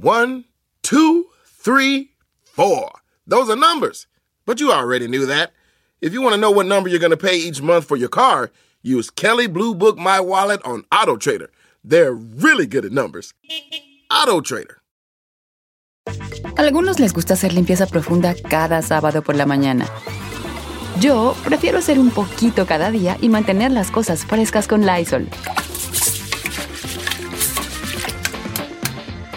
One, two, three, four. Those are numbers. But you already knew that. If you want to know what number you're going to pay each month for your car, use Kelly Blue Book My Wallet on Auto Trader. They're really good at numbers. Auto Trader. Algunos les gusta hacer limpieza profunda cada sábado por la mañana. Yo prefiero hacer un poquito cada día y mantener las cosas frescas con Lysol.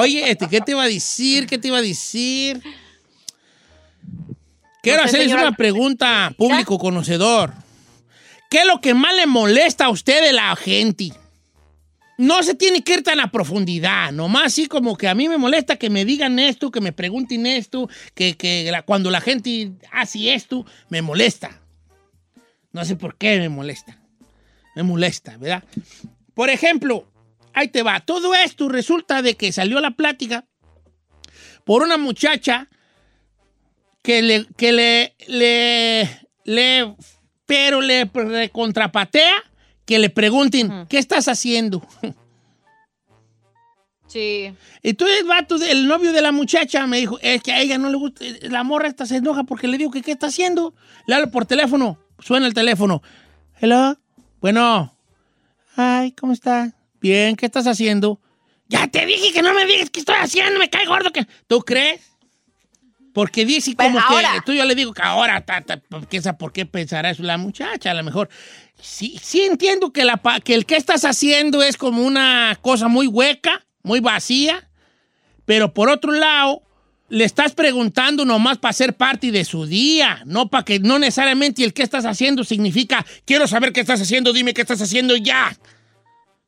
Oye, este, ¿qué te iba a decir? ¿Qué te iba a decir? Quiero hacerles señora. una pregunta, público conocedor. ¿Qué es lo que más le molesta a usted de la gente? No se tiene que ir tan a profundidad, nomás así como que a mí me molesta que me digan esto, que me pregunten esto, que, que la- cuando la gente hace esto, me molesta. No sé por qué me molesta. Me molesta, ¿verdad? Por ejemplo, ahí te va. Todo esto resulta de que salió la plática por una muchacha que le, que le, le, le- pero le, le contrapatea que le pregunten, ¿qué estás haciendo? Sí. Entonces vato, el novio de la muchacha me dijo, es que a ella no le gusta, la morra esta se enoja porque le digo que qué está haciendo. Le hablo por teléfono, suena el teléfono. Hello, bueno. Ay, ¿cómo estás? Bien, ¿qué estás haciendo? Ya te dije que no me digas qué estoy haciendo, me cae gordo que... ¿Tú crees? Porque dice Pero como ahora- que... Tú yo le digo que ahora, ta, ta, ¿qué sa- ¿por qué pensará eso la muchacha? A lo mejor... Sí, sí entiendo que, la, que el que estás haciendo es como una cosa muy hueca, muy vacía, pero por otro lado, le estás preguntando nomás para ser parte de su día, no para que no necesariamente el qué estás haciendo significa quiero saber qué estás haciendo, dime qué estás haciendo y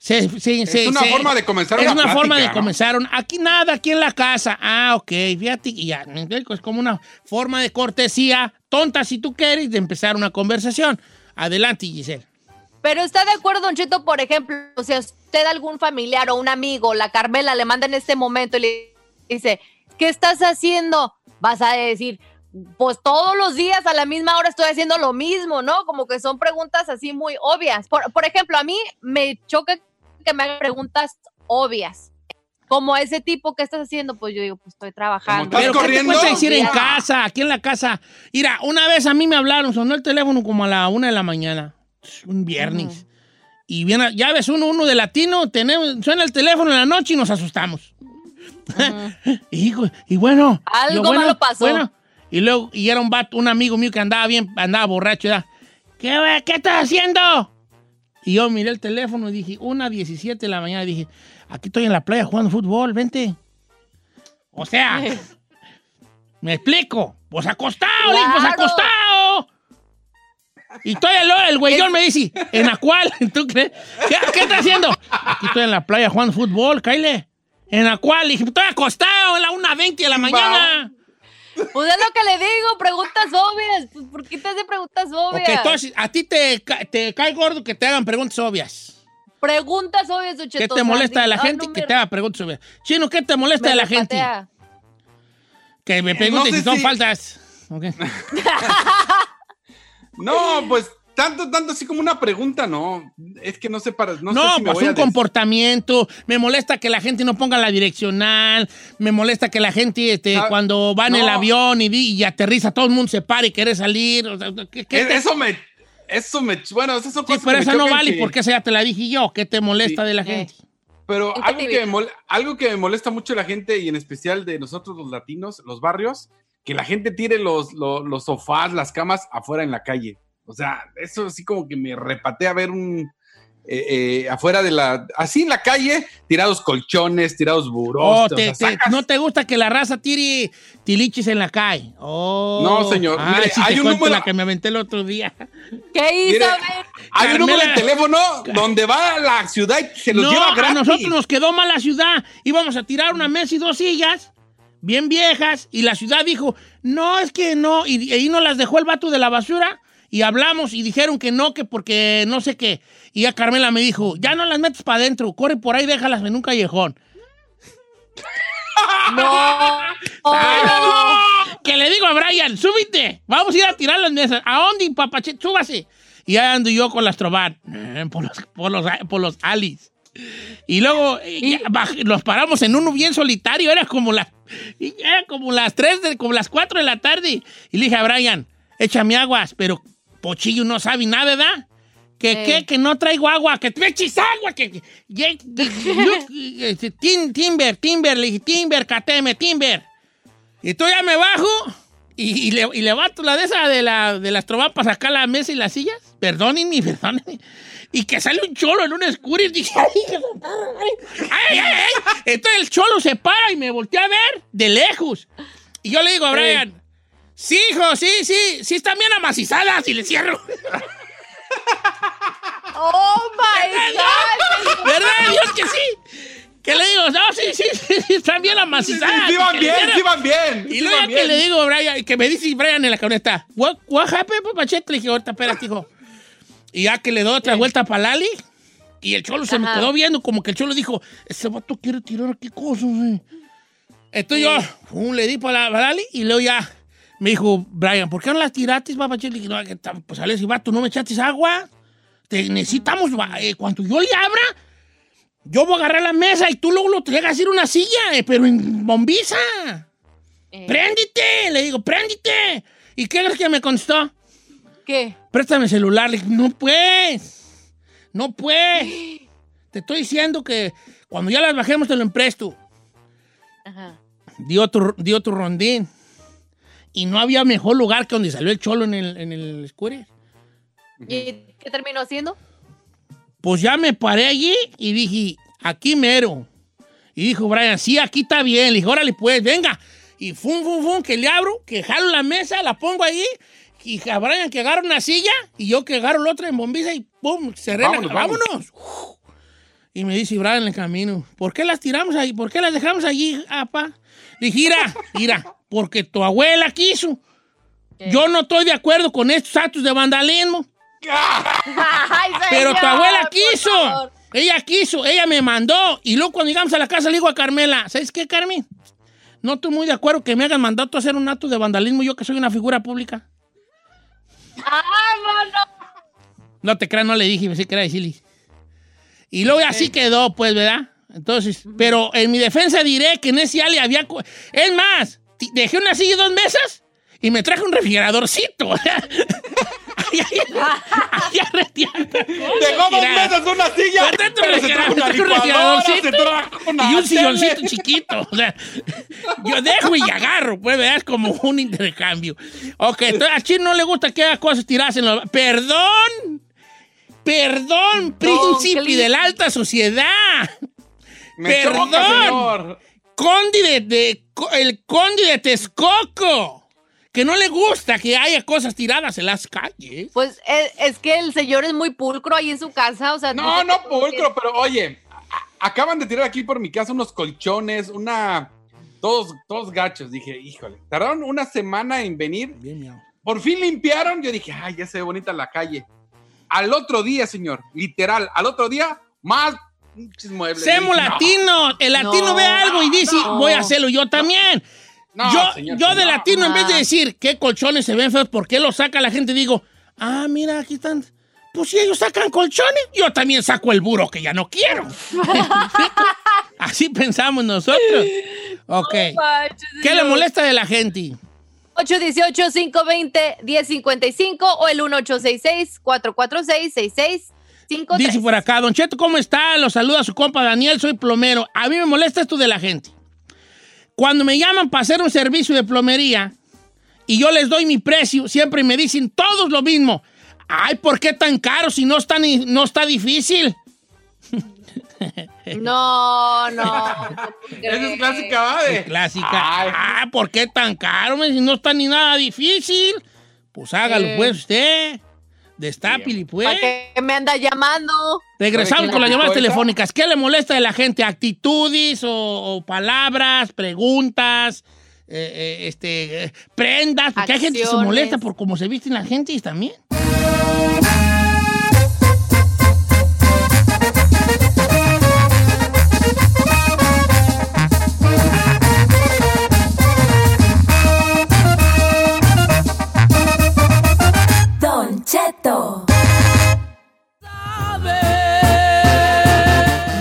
Es una forma de comenzar Es una una plática, forma de ¿no? comenzar. un- aquí nada, aquí en la casa. Ah, ok, fíjate, y ya. Es como una forma de cortesía, tonta si tú quieres, de empezar una conversación. Adelante, Giselle. Pero está de acuerdo, Don Cheto, por ejemplo, si a usted algún familiar o un amigo, la Carmela, le manda en este momento y le dice, ¿qué estás haciendo? Vas a decir, pues todos los días a la misma hora estoy haciendo lo mismo, ¿no? Como que son preguntas así muy obvias. Por, por ejemplo, a mí me choca que me hagan preguntas obvias. Como ese tipo, ¿qué estás haciendo? Pues yo digo, pues estoy trabajando. ¿Estás Pero ¿qué te corriendo? decir en Ya. casa? Aquí en la casa. Mira, una vez a mí me hablaron, sonó el teléfono como a la una de la mañana, un viernes. Y viene, ya ves, uno, uno de latino, tenemos, suena el teléfono en la noche y nos asustamos. Hijo, y bueno. Algo yo, bueno, malo pasó. bueno. Y luego, y era un vato, un amigo mío que andaba bien, andaba borracho, ¿verdad? ¿Qué, ¿Qué estás haciendo? Y yo miré el teléfono y dije, una 17 de la mañana, dije, aquí estoy en la playa jugando fútbol, vente. O sea, ¿me explico? Pues acostado, le dije, pues Claro. acostado. Y estoy el, el güeyón me dice, ¿en la cual? ¿Tú crees? ¿Qué, qué estás haciendo? Aquí estoy en la playa jugando fútbol, Kyle. ¿En la cual? Le dije, estoy acostado a la 1.20 de la mañana. Pues es lo que le digo, preguntas obvias. Pues, ¿Por qué te hace preguntas obvias? Ok, entonces, a ti te, ca- te cae gordo que te hagan preguntas obvias. Preguntas obvias, Don ¿Qué Cheto, te molesta de la gente? no que me- te haga preguntas obvias. Chino, ¿qué te molesta me de la gente? Que me pregunten no sé si son si- faltas. Ok. No, pues tanto, tanto así como una pregunta, no. Es que no sé para. No, No, sé si me pues voy a un comportamiento. Me molesta que la gente no ponga la direccional. Me molesta que la gente, este, Ah, cuando va en el avión y, aterriza, todo el mundo se para y quiere salir. O sea, ¿qué, qué Eh, te- Eso me. Eso me. Bueno, esas son Sí, cosas pero que me esa no vale que- porque esa ya te la dije yo. ¿Qué te molesta Sí. de la Eh. gente? Pero ¿En qué algo que, me mol- algo que me molesta mucho a la gente y en especial de nosotros los latinos, los barrios, que la gente tire los, los, los sofás, las camas afuera en la calle. O sea, eso sí como que me repatea ver un... eh, eh, afuera de la... Así en la calle, tirados colchones, tirados burós. Oh, o te- sea, te- sacas- ¿No te gusta que la raza tire tilichis en la calle? Oh. No, señor. Ay, Mire, sí hay un número- la que me aventé el otro día. ¿Qué hizo? Mire? Hay un número de teléfono donde va a la ciudad y se los no, lleva a gratis. nosotros nos quedó mal la ciudad. Íbamos a tirar una mesa y dos sillas. bien viejas, y la ciudad dijo, no, es que no, y, y ahí nos las dejó el vato de la basura, y hablamos y dijeron que no, que porque no sé qué. Y a Carmela me dijo, ya no las metes para adentro, corre por ahí, déjalas en un callejón. No. Que le digo a Brian, súbite, vamos a ir a tirar las mesas. ¿A dónde, papache? Súbase. Y ahí ando yo con las trobar, eh, por los, por los, por los alis. Y luego eh, baj- los paramos en uno bien solitario, era como las, era como las 3, de, como las 4 de la tarde. Y le dije a Brian, échame aguas, pero Pochillo no sabe nada, ¿verdad? Que, Eh. que, que no traigo agua, que te eches agua, que... este, Tim- timber, Timber, le dije, Timber, cateme, Timber. Y entonces ya me bajo y, y le, y levanto la de esa de, la, de las trobas para sacar la mesa y las sillas. Perdónenme, perdónenme. Y que sale un cholo en un. Dije, de su madre. ay, ay, ay. Entonces el cholo se para y me voltea a ver de lejos. Y yo le digo a Brian, sí, hijo, sí, sí, sí están bien amacizadas. Y le cierro. Oh my God. ¿Verdad? Dios que sí. Que le digo, no, sí, sí, sí, sí, están bien amacizadas. Sí, van Que le bien, sí van bien. Y sí luego van que le digo a Brian, que me dice Brian en la camioneta, what, what happened, papachete? Le dije, ahorita, espérate, hijo. Y ya que le doy otra vuelta para Lali, y el cholo se me quedó viendo, como que el cholo dijo, ese vato quiere tirar aquí cosas, eh". Entonces yo, le di para la, pa' Lali, y luego ya me dijo, Brian, ¿por qué no las tiraste, papachete? Le dije, no, pues sale vato, ¿no me echaste agua? Te necesitamos, eh, cuando yo le abra, yo voy a agarrar la mesa y tú luego lo traigas a hacer una silla, eh, pero en bombiza. Eh, ¡Préndite! Le digo, ¡préndite! ¿Y qué crees que me contestó? ¿Qué? Préstame el celular. Le dije, no pues. No pues. Te estoy diciendo que cuando ya las bajemos te lo empresto. Ajá. Dio dio otro rondín. Y no había mejor lugar que donde salió el cholo en el, en el scooter. ¿Y qué terminó haciendo? Pues ya me paré allí y dije, aquí mero. Y dijo Brian, sí, aquí está bien. Le dije, órale, pues, venga. Y fum, fum, fum, que le abro, que jalo la mesa, la pongo ahí. Y a Brian que agarra una silla y yo que agarro la otra en bombiza y pum, cerré Vámonos, la vámonos. vámonos. Uf. Y me dice Brian en el camino, ¿por qué las tiramos ahí? ¿Por qué las dejamos allí, apa? Le dije, mira, mira, porque tu abuela quiso. Yo no estoy de acuerdo con estos actos de vandalismo. Ay, Pero tu abuela quiso. Ella quiso, ella me mandó. Y luego cuando llegamos a la casa le digo a Carmela, ¿sabes qué, Carmen? No estoy muy de acuerdo que me hagan mandato a hacer un acto de vandalismo yo que soy una figura pública. No te creas, no le dije, pensé que era decirle. Y luego así quedó, pues, ¿verdad? Entonces, pero en mi defensa diré que en ese ale había... Es más, dejé una silla y dos mesas y me traje un refrigeradorcito. Dejó dos mesas, una silla, Pero se trajo una trajo un licuadora, se refrigeradorcito trajo una y un tele. silloncito chiquito. O sea, yo dejo y agarro, pues, ¿verdad? Es como un intercambio. Ok, entonces a Chino no le gusta que haga cosas tiradas en los... ¡Perdón! ¡Perdón, príncipe de la alta sociedad! Me choca, Perdón. señor. Condi de, el conde de Texcoco, que no le gusta que haya cosas tiradas en las calles. Pues es, es que el señor es muy pulcro ahí en su casa, o sea... No, no, pulcro, pero oye, acaban de tirar aquí por mi casa unos colchones, una. Todos, todos gachos. Dije, híjole, tardaron una semana en venir. Bien, miau. Por fin limpiaron. Yo dije, ay, ya se ve bonita la calle. Al otro día, señor, literal, al otro día, más muebles. Semo Dije, no, latino, el latino No, ve algo y dice, no. voy a hacerlo yo también. no, yo señor, yo de no. latino, en vez de decir qué colchones se ven feos, ¿por qué los saca la gente? Digo, ah, mira, aquí están. Pues si ellos sacan colchones, yo también saco el buro que ya no quiero. Así pensamos nosotros. Ok. ¿Qué le molesta de la gente? 818-520-1055 o el 1866-446-6653. Dice por acá, Don Cheto, ¿cómo está? Lo saluda su compa Daniel, soy plomero. A mí me molesta esto de la gente. Cuando me llaman para hacer un servicio de plomería y yo les doy mi precio, siempre me dicen todos lo mismo. Ay, ¿por qué tan caro si no está, ni- no está difícil? No, no. Esa es clásica, ¿va? De- Clásica. Ay, Ah, ¿por qué tan caro? Si no está ni nada difícil. Pues hágalo Eh. pues usted. Destápili, pues. ¿Para qué me anda llamando? Regresamos ¿Sabe con las llamadas telefónicas. ¿Qué le molesta de la gente? ¿Actitudes o, o palabras, preguntas, eh, eh, este, eh, prendas? Porque hay gente que se Acciones. molesta por cómo se visten la gente y también. Don Cheto.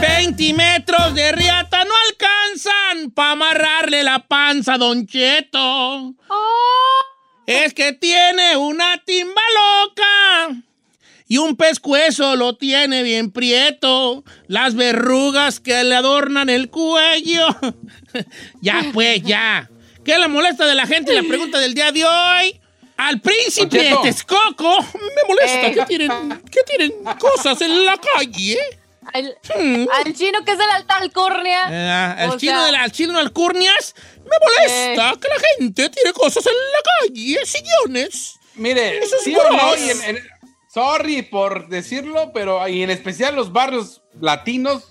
20 metros de riata no alcanzan para amarrarle la panza a Don Cheto. Es que tiene una timba loca y un pescuezo lo tiene bien prieto. Las verrugas que le adornan el cuello. ya, pues, ya. ¿Qué le molesta de la gente? La pregunta del día de hoy. Al príncipe Cheto. Texcoco me molesta Eh. que tienen, que tienen cosas en la calle. Al, Hmm. al chino que es el alta alcurnia. Eh, el, O chino sea- de la, el chino de Alcurnias me molesta Eh. que la gente tiene cosas en la calle, sillones. Mire, Eso es sí no, y en- en- sorry por decirlo, pero y en especial los barrios latinos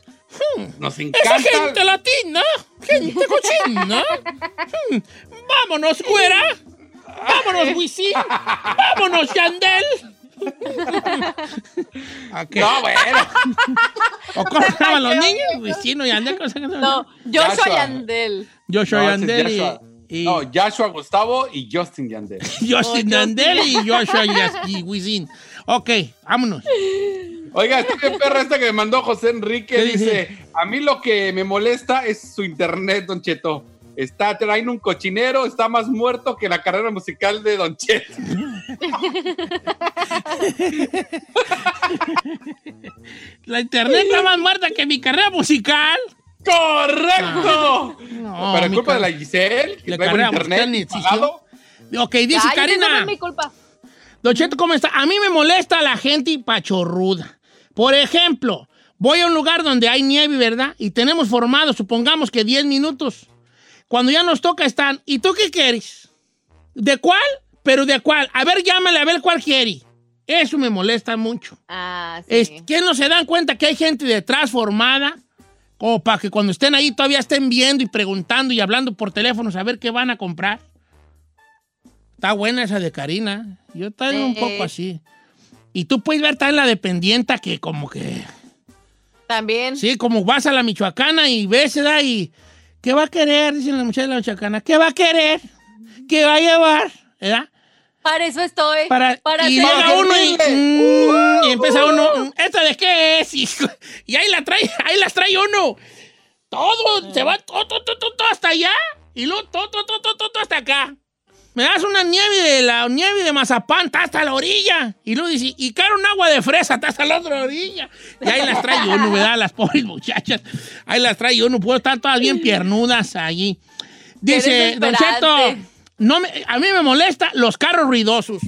nos Hmm. Esa encanta. gente latina, gente cochina. Hmm. Vámonos, güera. Vámonos, Wisin. Vámonos, Yandel. No, bueno. ¿O cómo se llaman los niños? Wisin o Yandel. ¿cómo se llaman? No, Joshua Joshua. Yandel. Joshua No, Yandel y, Joshua. y No, Joshua Gustavo y Justin Yandel. Justin Yandel y Joshua y Wisin. Ok, vámonos. Oiga, está bien perra esta que me mandó José Enrique. ¿Qué Dice, dice? a mí lo que me molesta es su internet, Don Cheto. Está trayendo un cochinero, está más muerto que la carrera musical de Don Cheto. La internet está más muerta que mi carrera musical. ¡Correcto! No, Pero es culpa de la Giselle, que La carrera musical ni internet pagado. Ok, dice Ay, eso no Karina. es mi culpa. Don Cheto, ¿cómo está? A mí me molesta la gente pachorruda. Por ejemplo, voy a un lugar donde hay nieve, ¿verdad? Y tenemos formado, supongamos que 10 minutos. Cuando ya nos toca están, ¿y tú qué quieres? ¿De cuál? Pero de cuál. A ver, llámale a ver cuál quiere. Eso me molesta mucho. Ah, sí. Es, ¿Qué no se dan cuenta que hay gente detrás formada? Como para que cuando estén ahí todavía estén viendo y preguntando y hablando por teléfono a ver qué van a comprar. Está buena esa de Karina. Yo estoy un Eh. poco así. Y tú puedes ver también la dependienta que como que... También. Sí, como vas a la Michoacana y ves, ¿verdad? Y... ¿Qué va a querer? Dicen las muchachas de la Michoacana. ¿Qué va a querer? ¿Qué va a llevar? ¿Verdad? Para eso estoy. Para, para y llega uno y, mm, y empieza uno, mm, ¿esta de qué es? Y, y ahí la trae, ahí las trae uno. Todo, se va todo, todo, todo, todo hasta allá y luego todo, todo, todo, todo, todo hasta acá. Me das una nieve de la nieve de mazapán, está hasta la orilla. Y luego dice, y caro un agua de fresa, está hasta la otra orilla. Y ahí las trae uno, ¿verdad? Las pobres muchachas. Ahí las trae uno, puedo estar todas bien piernudas allí. Dice, Don Cheto, no me- a mí me molesta los carros ruidosos.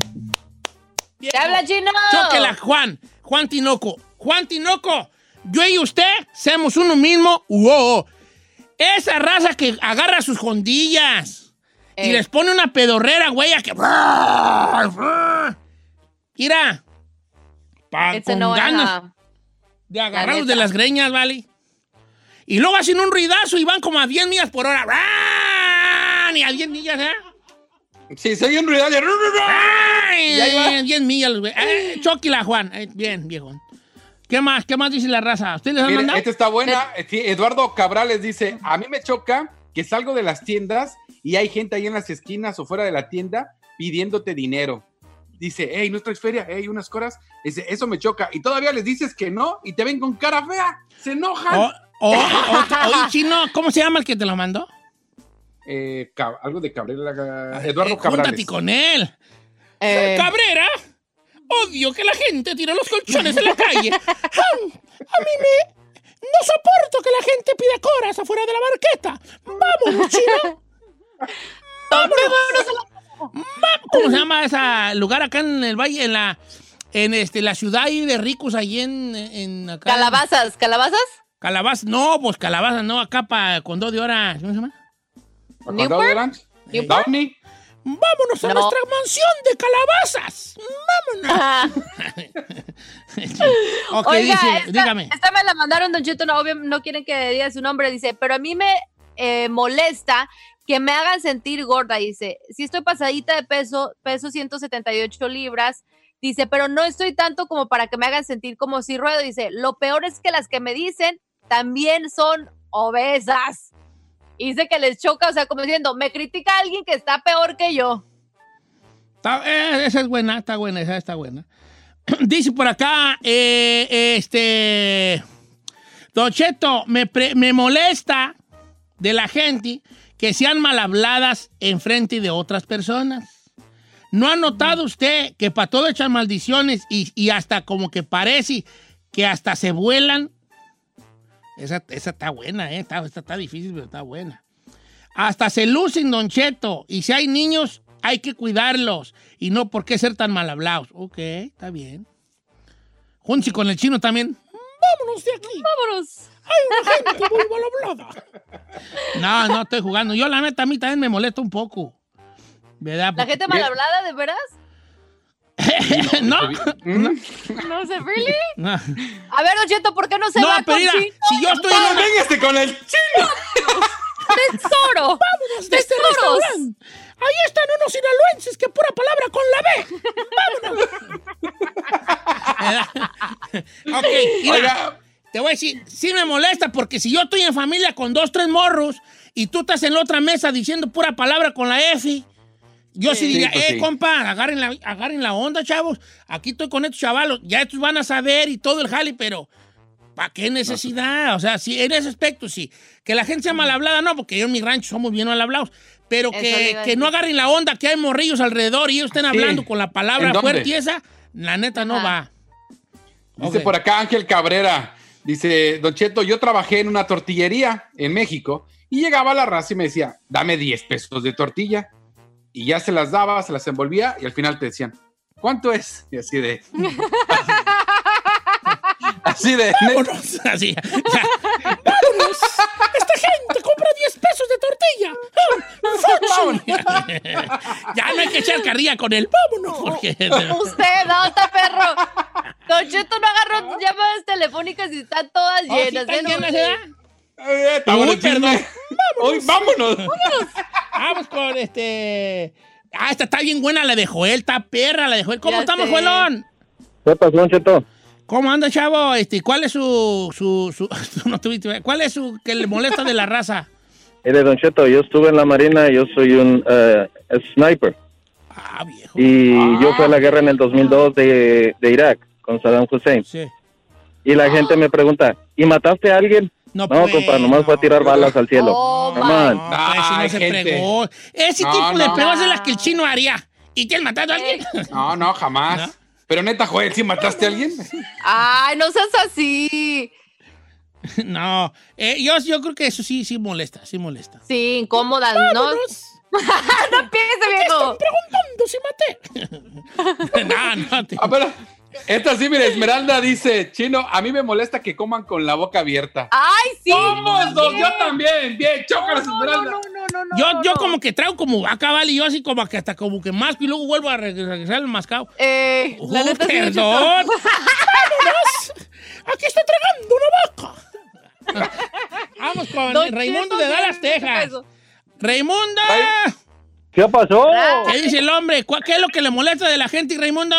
¿Te habla chino? Chóquela, Juan. Juan Tinoco. Juan Tinoco. Yo y usted somos uno mismo. Wow. Esa raza que agarra sus jondillas y Eh. les pone una pedorrera, güey, a que. Mira. Pa, Ese con no, ganas de agarrarlos neta. de las greñas, ¿vale? Y luego hacen un ruidazo y van como a 10 millas por hora. Ni a 10 millas, ¿eh? Sí, soy un. Ay, Y ahí va. 10 millas, güey. Eh, Chóquila, Juan. Eh, bien, viejo. ¿Qué más? ¿Qué más dice la raza? ¿Ustedes les han Mire, mandado? esta está buena. Sí, Eduardo Cabrales dice, a mí me choca que salgo de las tiendas y hay gente ahí en las esquinas o fuera de la tienda pidiéndote dinero. Dice, hey, ¿no traes feria? Hey, unas coras. Dice, eso me choca. Y todavía les dices que no y te ven con cara fea. Se enojan. O, o- o- chino, ¿cómo se llama el que te lo mandó? Eh, algo de Cabrera. Eduardo Eh, Cabrales. Con él. Eh, Cabrera, odio que la gente tire los colchones en la calle. A mí me... No soporto que la gente pida coras afuera de la barqueta. Vámonos, chino. Vámonos. ¿Cómo se llama ese lugar acá en el valle, en la, en este, la ciudad ahí de ricos, ahí en, en acá? calabazas, calabazas. Calabazas, no, pues calabazas, no, acá para con dos de hora, ¿cómo se llama? ¿Condado ¿Newport? Vámonos a No. nuestra mansión de calabazas. Vámonos. ok, Oiga, dice, esta, dígame. esta me la mandaron, Don Cheto, no, obvio, no quieren que diga su nombre, dice, pero a mí me eh, molesta que me hagan sentir gorda, dice, si estoy pasadita de peso, peso 178 libras, dice, pero no estoy tanto como para que me hagan sentir como si ruedo, dice, lo peor es que las que me dicen también son obesas. Y dice que les choca, o sea, como diciendo, me critica alguien que está peor que yo. Eh, esa es buena, está buena, esa está buena. Dice por acá, eh, este, Don Cheto, me, me molesta de la gente que sean mal habladas en frente de otras personas. ¿No ha notado usted que para todo echan maldiciones y, y hasta como que parece que hasta se vuelan? Esa, esa está buena, ¿eh? Está, esta está difícil, pero está buena. Hasta se lucen, Don Cheto. Y si hay niños, hay que cuidarlos. Y no por qué ser tan mal hablados. Ok, está bien. Junchi con el chino también. Vámonos de aquí. Vámonos. Hay una gente muy mal hablada. No, no estoy jugando. Yo, la neta, a mí también me molesta un poco. ¿Verdad? La Porque- gente mal hablada, ¿de veras? no. No sé, ¿really? No, A ver, Don Cheto, ¿por qué no se No, va pero con mira, chino? si yo estoy en ¡Ah, una... véngase con el chino! ¡Tesoro! ¡Vámonos de este. Ahí están unos sinaloenses que pura palabra con la B. ¡Vámonos! ok, mira, Oiga, te voy a decir, sí me molesta porque si yo estoy en familia con dos, tres morros y tú estás en la otra mesa diciendo pura palabra con la F, yo sí, Sí, diría, pues eh, sí. compa, agarren la, agarren la onda, chavos. Aquí estoy con estos chavalos, ya estos van a saber y todo el jali, pero ¿para qué necesidad? O sea, sí, en ese aspecto sí. Que la gente sea mal hablada, no, porque yo en mi rancho somos bien mal hablados. Pero que, que no agarren la onda, que hay morrillos alrededor y ellos estén hablando con la palabra fuerte y esa, la neta no va. Dice por acá Ángel Cabrera. Dice, Don Cheto, yo trabajé en una tortillería en México y llegaba la raza y me decía, dame 10 pesos de tortilla. Y ya se las daba, se las envolvía y al final te decían, ¿cuánto es? Y así de... así de... Vámonos. Así. Vámonos. Esta gente compra 10 pesos de tortilla. Ah, ya no hay que echar carrilla con él. Vámonos. Porque... Usted, está perro. Don Cheto no agarró llamadas telefónicas y están todas Oh, ¿sí llenas. están ¿eh? No, llenas. Eh, está Uy, bueno el chisme. perdón. Hoy, vámonos. Vamos con este. Ah, esta está bien buena, la de Joel, está perra, la de Joel. ¿Cómo Ya estamos, sé. Joelón? ¿Qué pasó, Don Cheto? ¿Cómo anda, chavo? Este, ¿Cuál es su. su, su no tuviste- ¿Cuál es su que le molesta de la raza? Mire, Don Cheto, yo estuve en la Marina, yo soy un eh, sniper. Ah, viejo. Y Ah. yo fui a la guerra en el 2002 de, de Irak con Saddam Hussein. Sí. Y la gente me pregunta, ¿y mataste a alguien? No, pues, compa, nomás fue a tirar balas al cielo. Oh, my. on. No, pues, ese no se fregó. Ese No, tipo de no. preguntas es las que el chino haría. ¿Y te has matado a alguien? No, no, jamás. ¿No? Pero neta, Joel, ¿sí mataste a alguien? Ay, no seas así. no. Eh, yo, yo creo que eso sí, sí molesta, sí molesta. Sí, incómoda, ¿no? No empiece, viejo. Preguntando si maté. no, no. te- Ah, pero esta sí, mira, Esmeralda dice, Chino, a mí me molesta que coman con la boca abierta. Ay, sí. Somos dos, yo también. Bien, chócalas, No, no, Esmeralda. no, no, no, no, Yo, no, yo no. como que traigo como acá, vale, y yo así como que hasta como que masco y luego vuelvo a reg- regresar el mascado. Eh, la Uh, neta perdón. ¡Aquí está tragando una vaca! Vamos con Don Raimundo de Dallas, Texas. eso. ¡Raimundo! ¿Qué pasó? ¿Qué dice el hombre? ¿Cuál- ¿Qué es lo que le molesta de la gente, Raimundo?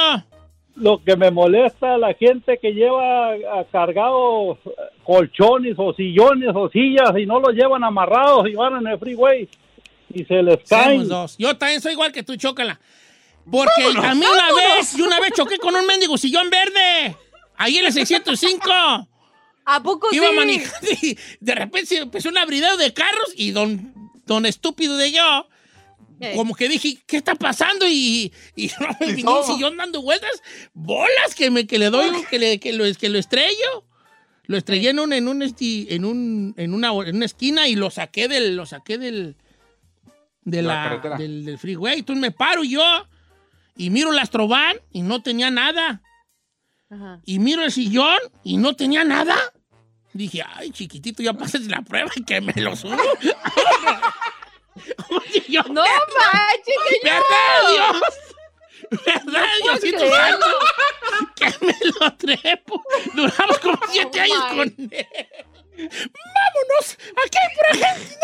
Lo que me molesta la gente que lleva ah, cargado eh, colchones o sillones o sillas y no los llevan amarrados y van en el freeway y se les caen. dos. Yo también soy igual que tú, chócala. Porque a mí una vez, yo una vez choqué con un mendigo sillón verde. Ahí en el 605. ¿A poco Iba sí? manejando y de repente se empezó un abridero de carros y don, don estúpido de yo, ¿Qué? como que dije, ¿qué está pasando? Y, y no ¿Y cómo? sillón dando vueltas, bolas que, me, que le doy, que, le, que, lo, que lo estrello. Lo estrellé en, un, en, un, esti- en, un, en, una, en una esquina y lo saqué del, lo saqué del, de la del, del freeway. Entonces me paro yo y miro la Astrovan y no tenía nada. Ajá. Y miro el sillón y no tenía nada. Dije, ay, chiquitito, ya pases la prueba y que me lo subo. Yo- No manches, ¿Verdad, señor. Dios? ¿Verdad, puedo Diosito santo? Que me lo trepo. Duramos como siete Oh, años my. con él. ¡Vámonos! ¡Aquí hay pura gente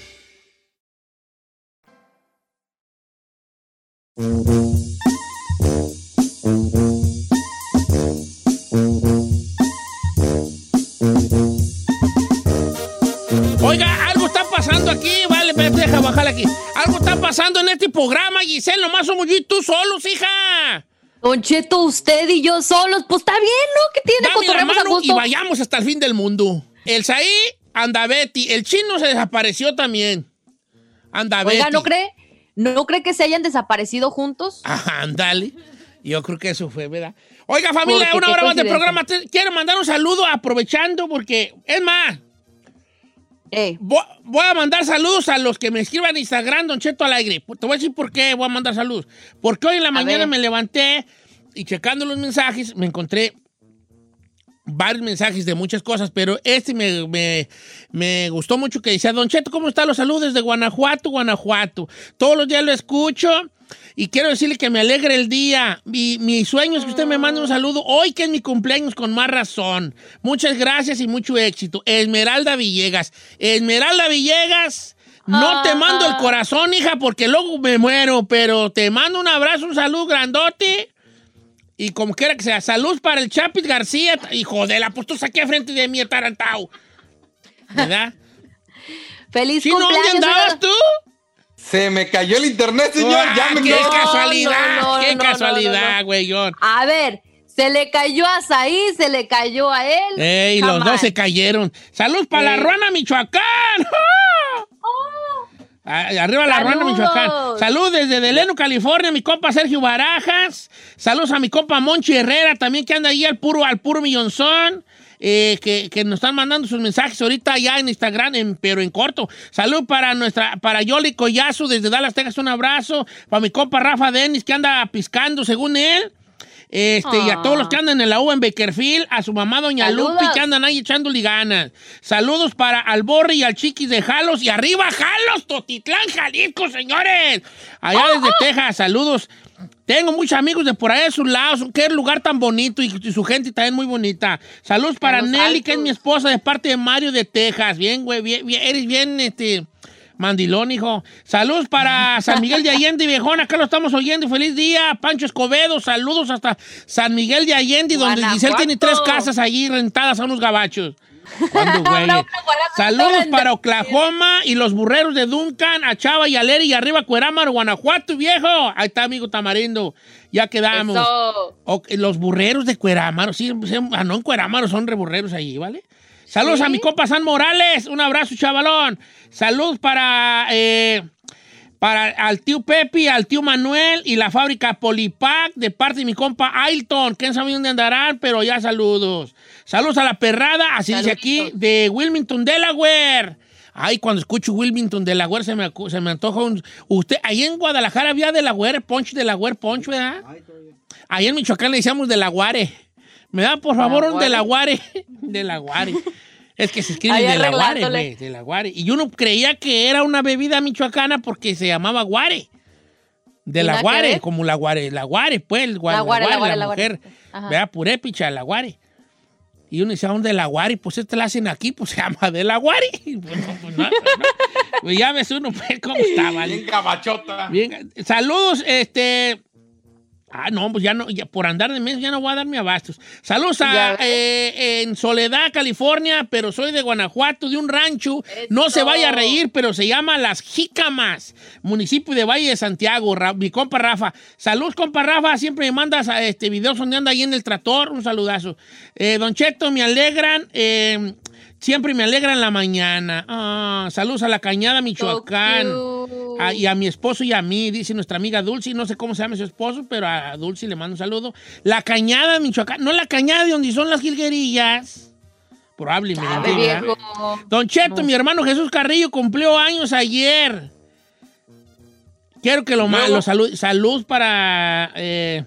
Oiga, algo está pasando aquí, vale, deja bajar aquí. Algo está pasando en este programa, Giselle, nomás somos yo y tú solos, hija. Don Cheto, usted y yo solos, pues está bien, ¿no? ¿Qué tiene? Dame la mano y vayamos hasta el fin del mundo. El Saí anda Betty, el chino se desapareció también. Anda Oiga, Betty. ¿no cree? ¿No cree que se hayan desaparecido juntos? Ajá, ándale. Yo creo que eso fue, ¿verdad? Oiga, familia, Porque una hora más de programa. Quiero mandar un saludo aprovechando porque, es más, Ey, voy, voy a mandar saludos a los que me escriban en Instagram, Don Cheto al aire. Te voy a decir por qué voy a mandar saludos. Porque hoy en la mañana ver. me levanté y checando los mensajes me encontré varios mensajes de muchas cosas, pero este me, me- me gustó mucho que decía, Don Cheto, ¿cómo están los saludos de Guanajuato, Guanajuato? Todos los días lo escucho y quiero decirle que me alegre el día. Mi, mi sueño es que usted me mande un saludo hoy que es mi cumpleaños con más razón. Muchas gracias y mucho éxito. Esmeralda Villegas. Esmeralda Villegas. No te Ah. mando el corazón, hija, porque luego me muero, pero te mando un abrazo, un saludo grandote. Y como quiera que sea, salud para el Chapis García. Hijo de la, pues tú saqué frente de mí, atarantado. ¿Verdad? feliz ¿Sí, no, ¿dónde cumpleaños. andabas tú? Se me cayó el internet, señor. Ah, ya me ¡Qué no. casualidad! no, no, ¡Qué no, no, casualidad, no, no. güeyón! A ver, se le cayó a Saí, se le cayó a él. ¡Ey, los dos se cayeron! ¡Salud para la Sí. Ruana, Michoacán! Ah, Arriba la Ruana, ¡Saludos! Michoacán. Salud desde Deleno, California, mi compa Sergio Barajas. Saludos a mi compa Monchi Herrera, también que anda ahí al puro, al puro millonzón. eh, que, que nos están mandando sus mensajes ahorita ya en Instagram, en- pero en corto. Salud para nuestra, para Yoli Collazo desde Dallas, Texas, un abrazo. Para mi compa Rafa Denis, que anda piscando según él. Este, y a Ah. todos los que andan en la U en Bakerfield, a su mamá Doña Saludos. Lupi, que andan ahí echándole ganas. Saludos para Alborri y al Chiquis de Jalos. Y arriba, Jalos, Totitlán, Jalisco, señores. Allá desde Texas, saludos. Tengo muchos amigos de por allá de sus lados. Qué lugar tan bonito y, y su gente también muy bonita. Saludos para Nelly, que es mi esposa, de parte de Mario de Texas. Bien, güey, bien, bien, eres bien, este, mandilón, hijo. Saludos para San Miguel de Allende, viejón. Acá lo estamos oyendo. Feliz día, Pancho Escobedo. Saludos hasta San Miguel de Allende, donde Giselle tiene tres casas allí rentadas a unos gabachos. ¿Cuándo, güey? Saludos para Oklahoma y los burreros de Duncan, a Chava y Aleri y arriba Cuerámaro, Guanajuato, viejo. Ahí está, amigo Tamarindo. Ya quedamos. Eso. Los burreros de Cuerámaro, sí, ah, no en Cuerámaro, son reburreros allí, ¿vale? Saludos Sí. a mi compa San Morales, un abrazo, chavalón. Saludos para, eh, para al tío Pepe, al tío Manuel y la fábrica Polipac de parte de mi compa Ailton. ¿Quién sabe dónde andarán? Pero ya saludos. Saludos a la perrada, así dice aquí, de Wilmington, Delaware. Ay, cuando escucho Wilmington, Delaware, se me, se me antoja un... Usted, ahí en Guadalajara había Delaware Punch, Delaware Punch, ¿verdad? Ahí en Michoacán le decíamos Delaguare. ¿Me da, por favor, un Delaguare? Delaguare. Es que se escribe Ahí Delaguare, güey, Delaguare. Y uno creía que era una bebida michoacana porque se llamaba guare. De la nada que guare, ver? como la guare, la guare, pues, el gua- La guare, la guare, la la guare. mujer. Vea, purépicha, la guare. Y uno dice, ¿a dónde la guare? Pues esta la hacen aquí, pues se llama de la guare. Pues, no, pues, no, no. Pues ya ves uno, pues, cómo está, ¿vale? Bien gabachota. Bien, saludos, este. Ah, no, pues ya no, ya por andar de mes ya no voy a darme abastos. Saludos a, eh, en Soledad, California, pero soy de Guanajuato, de un rancho. No se vaya a reír, pero se llama Las Jícamas, municipio de Valle de Santiago. Ra- mi compa Rafa. Saludos, compa Rafa. Siempre me mandas a, este videos donde anda ahí en el trator. Un saludazo. Eh, don Cheto, me alegran. eh, siempre me alegran la mañana. Ah, saludos a la Cañada, Michoacán. cute. Ah, y a mi esposo y a mí, dice nuestra amiga Dulce, no sé cómo se llama su esposo, pero a Dulce le mando un saludo. La cañada, Michoacán, no la cañada de donde son las jilguerillas. Probablemente. Don Cheto, mi hermano Jesús Carrillo cumplió años ayer. Quiero que lo malo, salud, salud para, eh,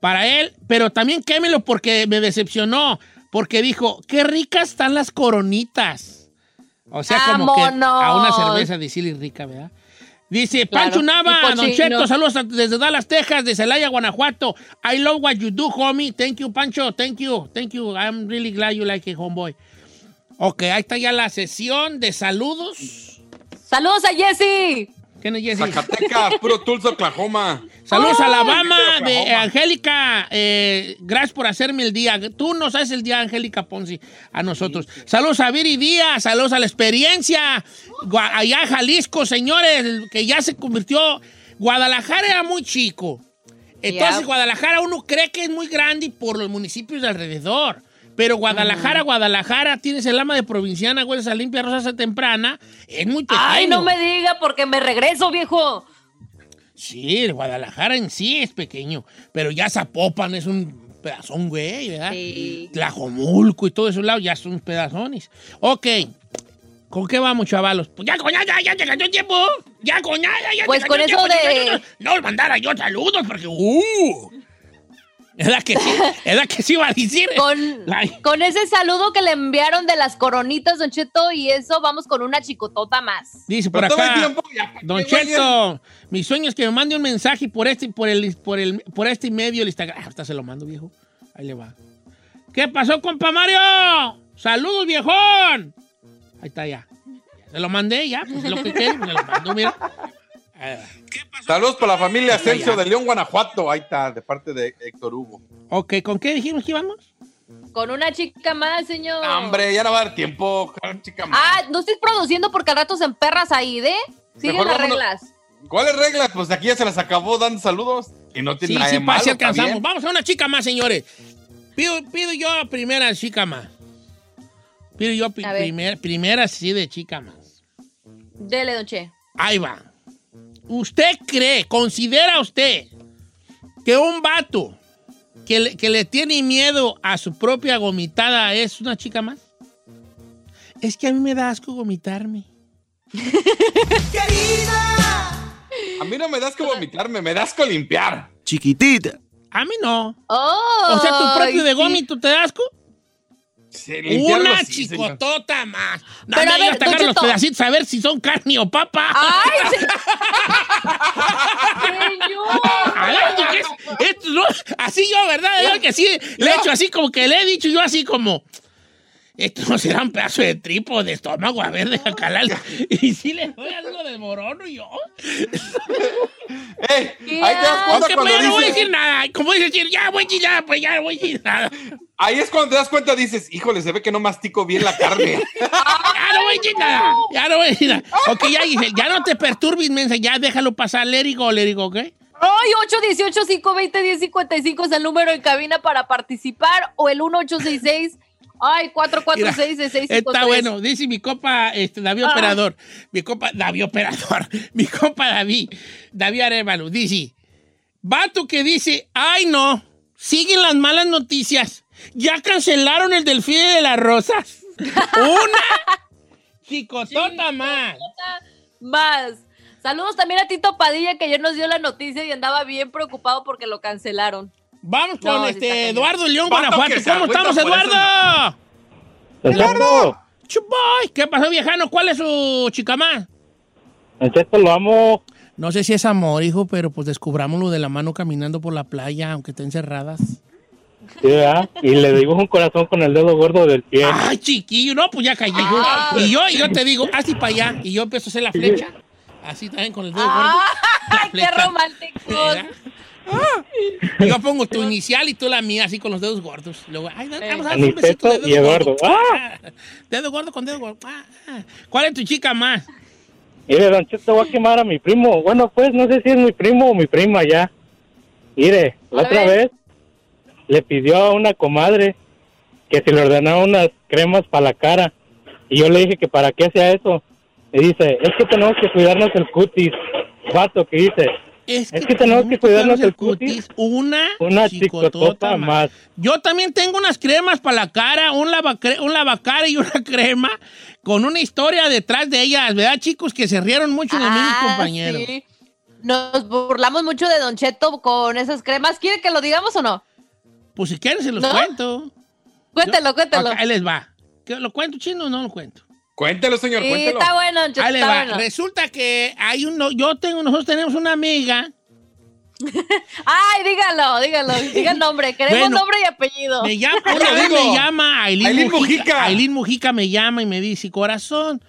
para él, pero también quémelo porque me decepcionó, porque dijo, qué ricas están las coronitas. O sea, como que a una cerveza decirle rica, ¿verdad? Dice, Claro. Pancho Nava, Y Don saludos a- desde Dallas, Texas, de Celaya, Guanajuato. I love what you do, homie. Thank you, Pancho. Thank you. Thank you. I'm really glad you like it, homeboy. Ok, ahí está ya la sesión de saludos. Saludos a Jessy. ¿Quién es Jesse? Zacatecas, puro Tulsa, Oklahoma. Saludos a. Alabama de Angélica. eh, gracias por hacerme el día. Tú nos haces el día, Angélica Ponzi, a nosotros. Saludos a Viri Díaz, saludos a la experiencia. Allá en Jalisco, señores, que ya se convirtió. Guadalajara era muy chico. Entonces. Guadalajara uno cree que es muy grande por los municipios de alrededor. Pero Guadalajara, Guadalajara, tienes el ama de provinciana, hueles a limpia, rosa temprana. Es muy pequeño. Ay, no me diga porque me regreso, viejo. Sí, el Guadalajara en sí es pequeño, pero ya Zapopan es un pedazón, güey, ¿verdad? Sí. Tlajomulco y todo esos lados ya son pedazones. Ok, ¿con qué vamos, chavalos? Pues ya, coña, ya, ya, ya tiempo. Ya, coña, ya, ya. Pues con eso de-. No mandara yo saludos porque, uh. Es la que sí, es la que sí iba a decir. Con, con ese saludo que le enviaron de las coronitas, Don Cheto, y eso vamos con una chicotota más. Dice por acá. tiempo, ya, ¿para Don? Cheto, mi sueño es que me mande un mensaje por este, por el, por el, por este medio el Instagram. Ah, hasta se lo mando, viejo. Ahí le va. ¿Qué pasó, compa Mario? Saludos, viejón. Ahí está ya. Ya Se lo mandé, ya, pues es lo que quiere, se lo mando, mira. Saludos para la familia Asensio de León, Guanajuato. Ahí está, de parte de Héctor Hugo. Ok, ¿con qué dijimos que íbamos? Con una chica más, señor. Hombre, ya no va a dar tiempo, chica. Ah, no estés produciendo porque al rato se emperras ahí, ¿de? Siguen Mejor las vámonos. reglas. ¿Cuáles reglas? Pues aquí ya se las acabó dando saludos. Y no tiene Sí, nada sí, de malo, si está alcanzamos. bien. Vamos a una chica más, señores. Pido, pido yo a primera chica más. Pido yo pi- A ver. primer- primera sí de chica más. Dele, Don Che. Ahí va. ¿Usted cree, considera usted que un vato que le, que le tiene miedo a su propia gomitada es una chica más? Es que a mí me da asco vomitarme. A mí no me das que vomitarme, me das que limpiar. Chiquitita. A mí no. Oh, O sea, tu propio de sí. te da asco. Una señor. chicotota más. No Pero a ver, sacar los pedacitos a ver si son carne o papa. ¡Ay, se- señor! A ver, ¿de qué es? así yo, ¿verdad? Yo que sí, le he hecho así como que le he dicho yo así como, esto no será un pedazo de tripo de estómago, a ver, deja calar. Y sí le doy algo de morono yo. ¡Ey! Ahí te das cuenta pues cuando ya no voy a dices- decir nada. Como dice decir, ya voy a decir nada, pues ya no voy a decir nada. Ahí es cuando te das cuenta, dices, híjole, se ve que no mastico bien la carne. Ya no voy a decir nada. Ya no voy a decir nada. Ok, ya dije, ya no te perturbes, mensa, ya déjalo pasar, let it go, let it go, ¿ok? Ay, 818-520-1055 es el número en cabina para participar o el 1866 ay, 446-6653. Está bueno, dice mi copa, este, David Ah. Operador, mi copa, David Operador, mi copa David, David Arevalo, dice, vato que dice, ay no, siguen las malas noticias, ya cancelaron el delfín de las rosas. Una chicotota más. Más. Saludos también a Tito Padilla, que ayer nos dio la noticia y andaba bien preocupado porque lo cancelaron. Vamos con No, este. Eduardo León, Guanajuato. ¿Cómo estamos, Eduardo? Eduardo, Chupoy, ¿qué pasó, viejano? ¿Cuál es su chica más? Cheto, lo amo. No sé si es amor, hijo, pero pues descubrámoslo de la mano caminando por la playa, aunque estén cerradas. Sí, ¿verdad? Y le dibujo un corazón con el dedo gordo del pie. Ay, chiquillo, no, pues ya caí. hijo. Y yo, y yo te digo, así para allá. Y yo empiezo a hacer la flecha. Así también con el dedo gordo. ¡Ay, qué flecha. Yo pongo tu inicial y tú la mía, así con los dedos gordos. Luego, ay, vamos a dar un besito de dedo y Eduardo. gordo. ¡Ah! Dedo gordo con dedo gordo. Ah, ah. ¿Cuál es tu chica más? Mire, Don Cheto, voy a quemar a mi primo. Bueno, pues no sé si es mi primo o mi prima ya. Mire, la otra vez le pidió a una comadre que se le ordenara unas cremas para la cara. Y yo le dije que para qué hacía eso. Y dice, es que tenemos que cuidarnos el cutis. Vato que dice, Es Es que tenemos que cuidarnos el cutis. Una, una chicotota más. Yo también tengo unas cremas para la cara, un, lavacre- un lavacara y una crema con una historia detrás de ellas, ¿verdad, chicos? Que se rieron mucho de mí, mis Ah, compañeros. sí. Nos burlamos mucho de Don Cheto con esas cremas. ¿Quiere que lo digamos o no? Pues si quieren se los ¿No? cuento. Cuéntelo, cuéntelo. Ahí les va. ¿Qué, ¿Lo cuento chino o no lo cuento? Cuéntelo, señor, Sí, cuéntelo. está bueno, Ahí les está va. bueno. Resulta que hay uno, yo tengo, nosotros tenemos una amiga, Ay, dígalo, dígalo. Diga el nombre. Queremos Bueno, nombre y apellido. me llama, ¿Cómo una vez digo? me llama Aileen, Aileen Mujica. Mujica. Aileen Mujica me llama y me dice, corazón,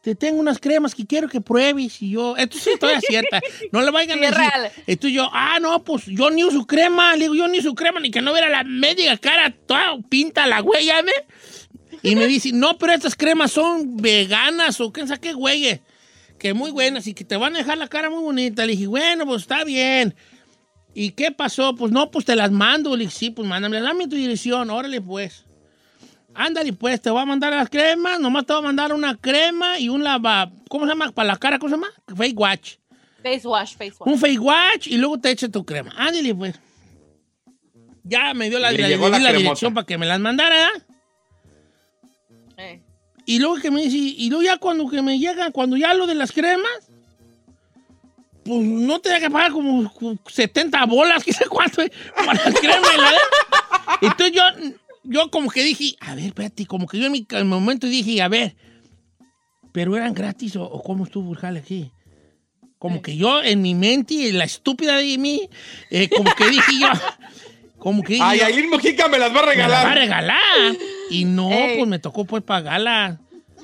te tengo unas cremas que quiero que pruebes. Y yo, esto sí todavía es cierta. No le vayan Sí, a es decir. real. Entonces yo, ah, no, pues yo ni uso crema. Le digo, yo ni uso crema, ni que no viera la media cara toda pinta la güey, ¿ya ve? Y me dice, no, pero estas cremas son veganas o quién sabe qué güey. Que muy buenas y que te van a dejar la cara muy bonita. Le dije, bueno, pues está bien. ¿Y qué pasó? Pues no, pues te las mando. Le dije, sí, pues mándame, dame tu dirección, órale pues. Ándale pues, te voy a mandar las cremas, nomás te voy a mandar una crema y un lava... ¿Cómo se llama? ¿Para la cara? ¿Cómo se llama? Face wash. Face wash, face wash. Un face wash y luego te echa tu crema. Ándale pues. Ya me dio la, dirección para que me las mandara, ¿eh? Y luego que me dice, y luego ya cuando que me llegan, cuando ya lo de las cremas, pues no te da que pagar como 70 bolas, que sé cuánto, eh, para la crema Entonces yo, yo como que dije, a ver, espérate, como que yo en mi en mi momento dije, a ver, pero eran gratis o, o cómo estuvo el aquí. Como que yo en mi mente, y la estúpida de mí, eh, como que dije yo, como que Ay, Aileen Mojica me las va a me la va a regalar. Y no, Ey. pues me tocó pues pagarla.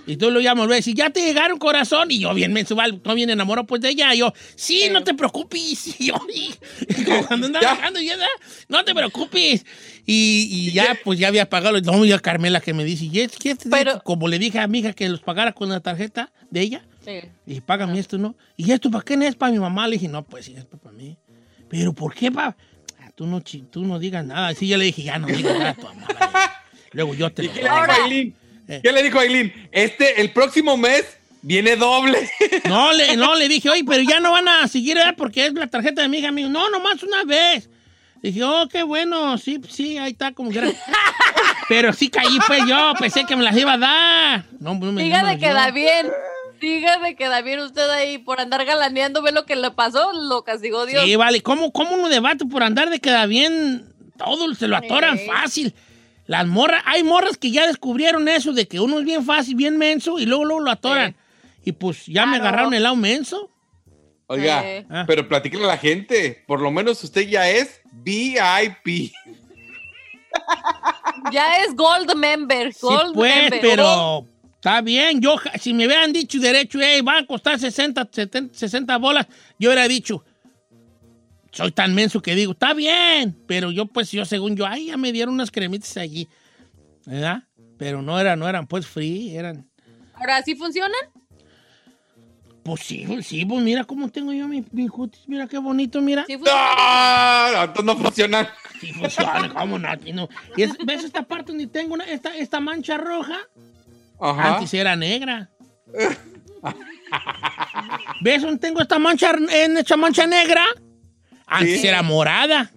Y tú lo llamas, a decir, ya te llegaron corazón. Y yo bien me subo, no bien enamorado pues de ella. Y yo, sí, no te preocupes. Y yo, y- y como cuando andaba Ya. bajando, y ella, no te preocupes. Y, y ya, pues ya había pagado. No, ya Carmela que me dice, y es que este- Pero- como le dije a mi hija que los pagara con la tarjeta de ella. Sí. Y págame esto, ¿no? ¿Y esto para qué no es para mi mamá? Le dije, no, pues sí, es para mí. ¿Pero por qué, pa? Ah, tú, no, tú no digas nada. Sí, ya le dije, ya no digas nada a tu mamá. Luego yo te ¿Y lo qué le dijo Aileen? Eh. ¿Qué le dijo Aileen? Este, el próximo mes viene doble. No, le, no, le dije, oye, pero ya no van a seguir, ¿verdad? Porque es la tarjeta de mi hija. Me dijo, no, nomás una vez. Dije, oh, qué bueno, sí, sí, ahí está, como que era. Pero sí caí, pues yo, pensé que me las iba a dar. No, no me, no las dio. queda bien. Diga de queda bien usted ahí por andar galaneando. Ve lo que le pasó. Lo castigó Dios. Sí, vale. ¿Cómo, ¿Cómo uno debate por andar de queda bien? Todo se lo atoran Sí. fácil. Las morras, hay morras que ya descubrieron eso de que uno es bien fácil, bien menso y luego, luego lo atoran. Y pues ya me agarraron el lado menso. Oiga, Eh. Ah. pero platíquele a la gente. Por lo menos usted ya es VIP. Ya es Gold Member. Sí, Gold pues, Member. pero está bien. Yo, si me hubieran dicho derecho, hey, van a costar 60, 70, 60 bolas, yo hubiera dicho, soy tan menso que digo, está bien. Pero yo, pues, yo según yo, ay, ya me dieron unas cremitas allí. ¿Verdad? Pero no eran, no eran pues free, eran. ¿Ahora sí funcionan? Pues sí, sí, pues mira cómo tengo yo mi, mi cutis, mira qué bonito, mira. Sí. ¡Ah! No, no funcionan. Sí funciona, cómo no, aquí no. Y es- ¿Ves esta parte donde tengo una- esta, esta mancha roja? Ajá. Antes era negra. ¿Ves dónde tengo esta mancha, en esta mancha negra? Antes Sí. era morada.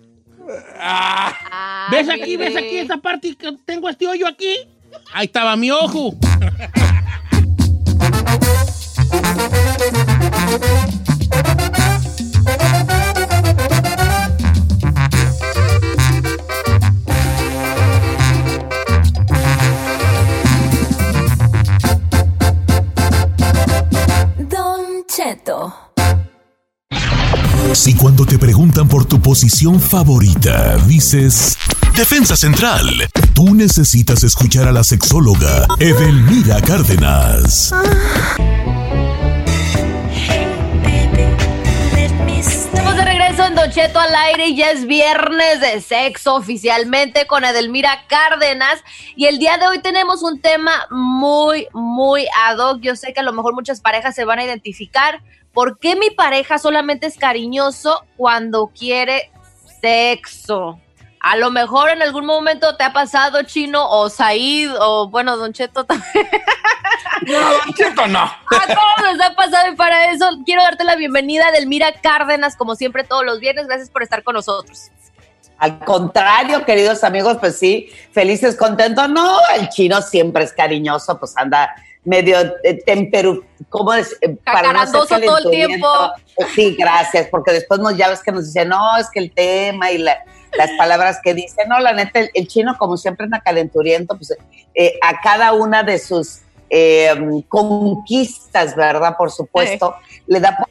Ah, Ah, ¿Ves aquí, ves aquí esta parte que tengo este hoyo aquí? Ahí estaba mi ojo. Si cuando te preguntan por tu posición favorita, dices Defensa Central, tú necesitas escuchar a la sexóloga Edelmira Cárdenas. Estamos de regreso en Don Cheto al aire y ya es viernes de sexo oficialmente con Edelmira Cárdenas. Y el día de hoy tenemos un tema muy, muy ad hoc. Yo sé que a lo mejor muchas parejas se van a identificar. ¿Por qué mi pareja solamente es cariñoso cuando quiere sexo? A lo mejor en algún momento te ha pasado chino o Said o bueno, Don Cheto también. no, Don Cheto, no. A todos nos ha pasado y para eso quiero darte la bienvenida Delmira Cárdenas, como siempre todos los viernes. Gracias por estar con nosotros. Al contrario, queridos amigos, pues sí, felices, contentos. No, el chino siempre es cariñoso, pues anda medio eh, temperu, ¿cómo es? Eh, para no todo el tiempo. Sí, gracias, porque después nos ya ves que nos dicen, no, es que el tema y la- las palabras que dice, no, la neta, el, el chino como siempre anda calenturiento, pues eh, a cada una de sus eh, conquistas, ¿verdad? Por supuesto, le da por,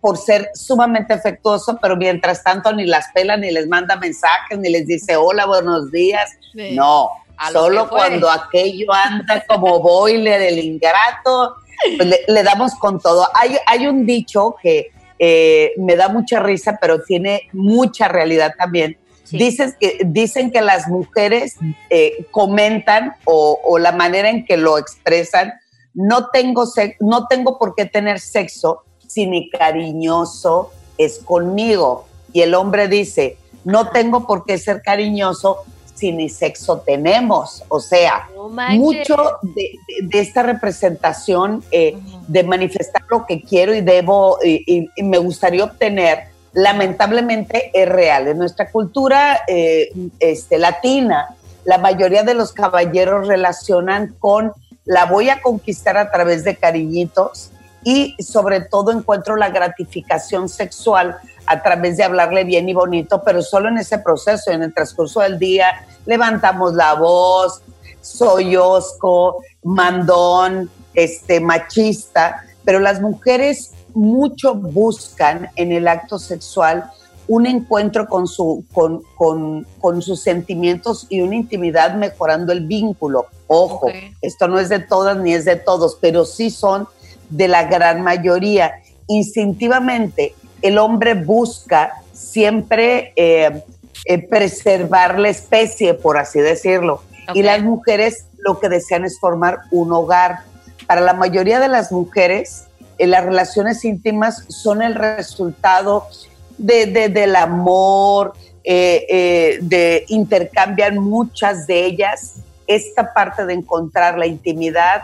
por ser sumamente afectuoso, pero mientras tanto ni las pela, ni les manda mensajes, ni les dice hola, buenos días. Sí. No, A solo cuando aquello anda como boiler, el ingrato, pues le, le damos con todo. Hay, hay un dicho que eh, me da mucha risa, pero tiene mucha realidad también. Sí. Dices que, dicen que las mujeres eh, comentan o, o la manera en que lo expresan, no tengo, no tengo por qué tener sexo si mi cariñoso es conmigo. Y el hombre dice, no tengo por qué ser cariñoso si ni sexo tenemos. O sea, No mucho de, de- de esta representación eh, de manifestar lo que quiero y debo y, y- y me gustaría obtener, lamentablemente es real. En nuestra cultura eh, este, latina, la mayoría de los caballeros relacionan con la voy a conquistar a través de cariñitos y sobre todo encuentro la gratificación sexual a través de hablarle bien y bonito, pero solo en ese proceso, en el transcurso del día, levantamos la voz, soy osco, mandón, este, machista, pero las mujeres mucho buscan en el acto sexual un encuentro con, su, con, con, con sus sentimientos y una intimidad mejorando el vínculo. Ojo, esto no es de todas ni es de todos, pero sí son de la gran mayoría. Instintivamente, el hombre busca siempre eh, eh, preservar la especie, por así decirlo. Y las mujeres lo que desean es formar un hogar. Para la mayoría de las mujeres, eh, las relaciones íntimas son el resultado de, de- del amor, de intercambian muchas de ellas esta parte de encontrar la intimidad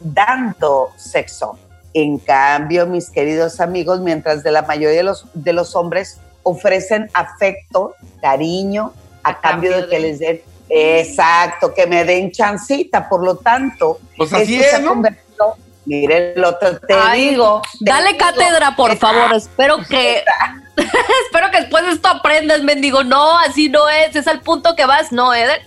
dando sexo. En cambio, mis queridos amigos, mientras de la mayoría de los, de los hombres ofrecen afecto, cariño, a, A cambio, cambio de que de- les den, exacto, que me den chancita. Por lo tanto, Pues así esto se es, ha ¿no? convertido, miren, lo te, te Ay, digo. te Dale digo, cátedra, por favor. Espero que. espero que después de esto aprendas, mendigo. No, así no es. Es al punto que vas, no, Eder.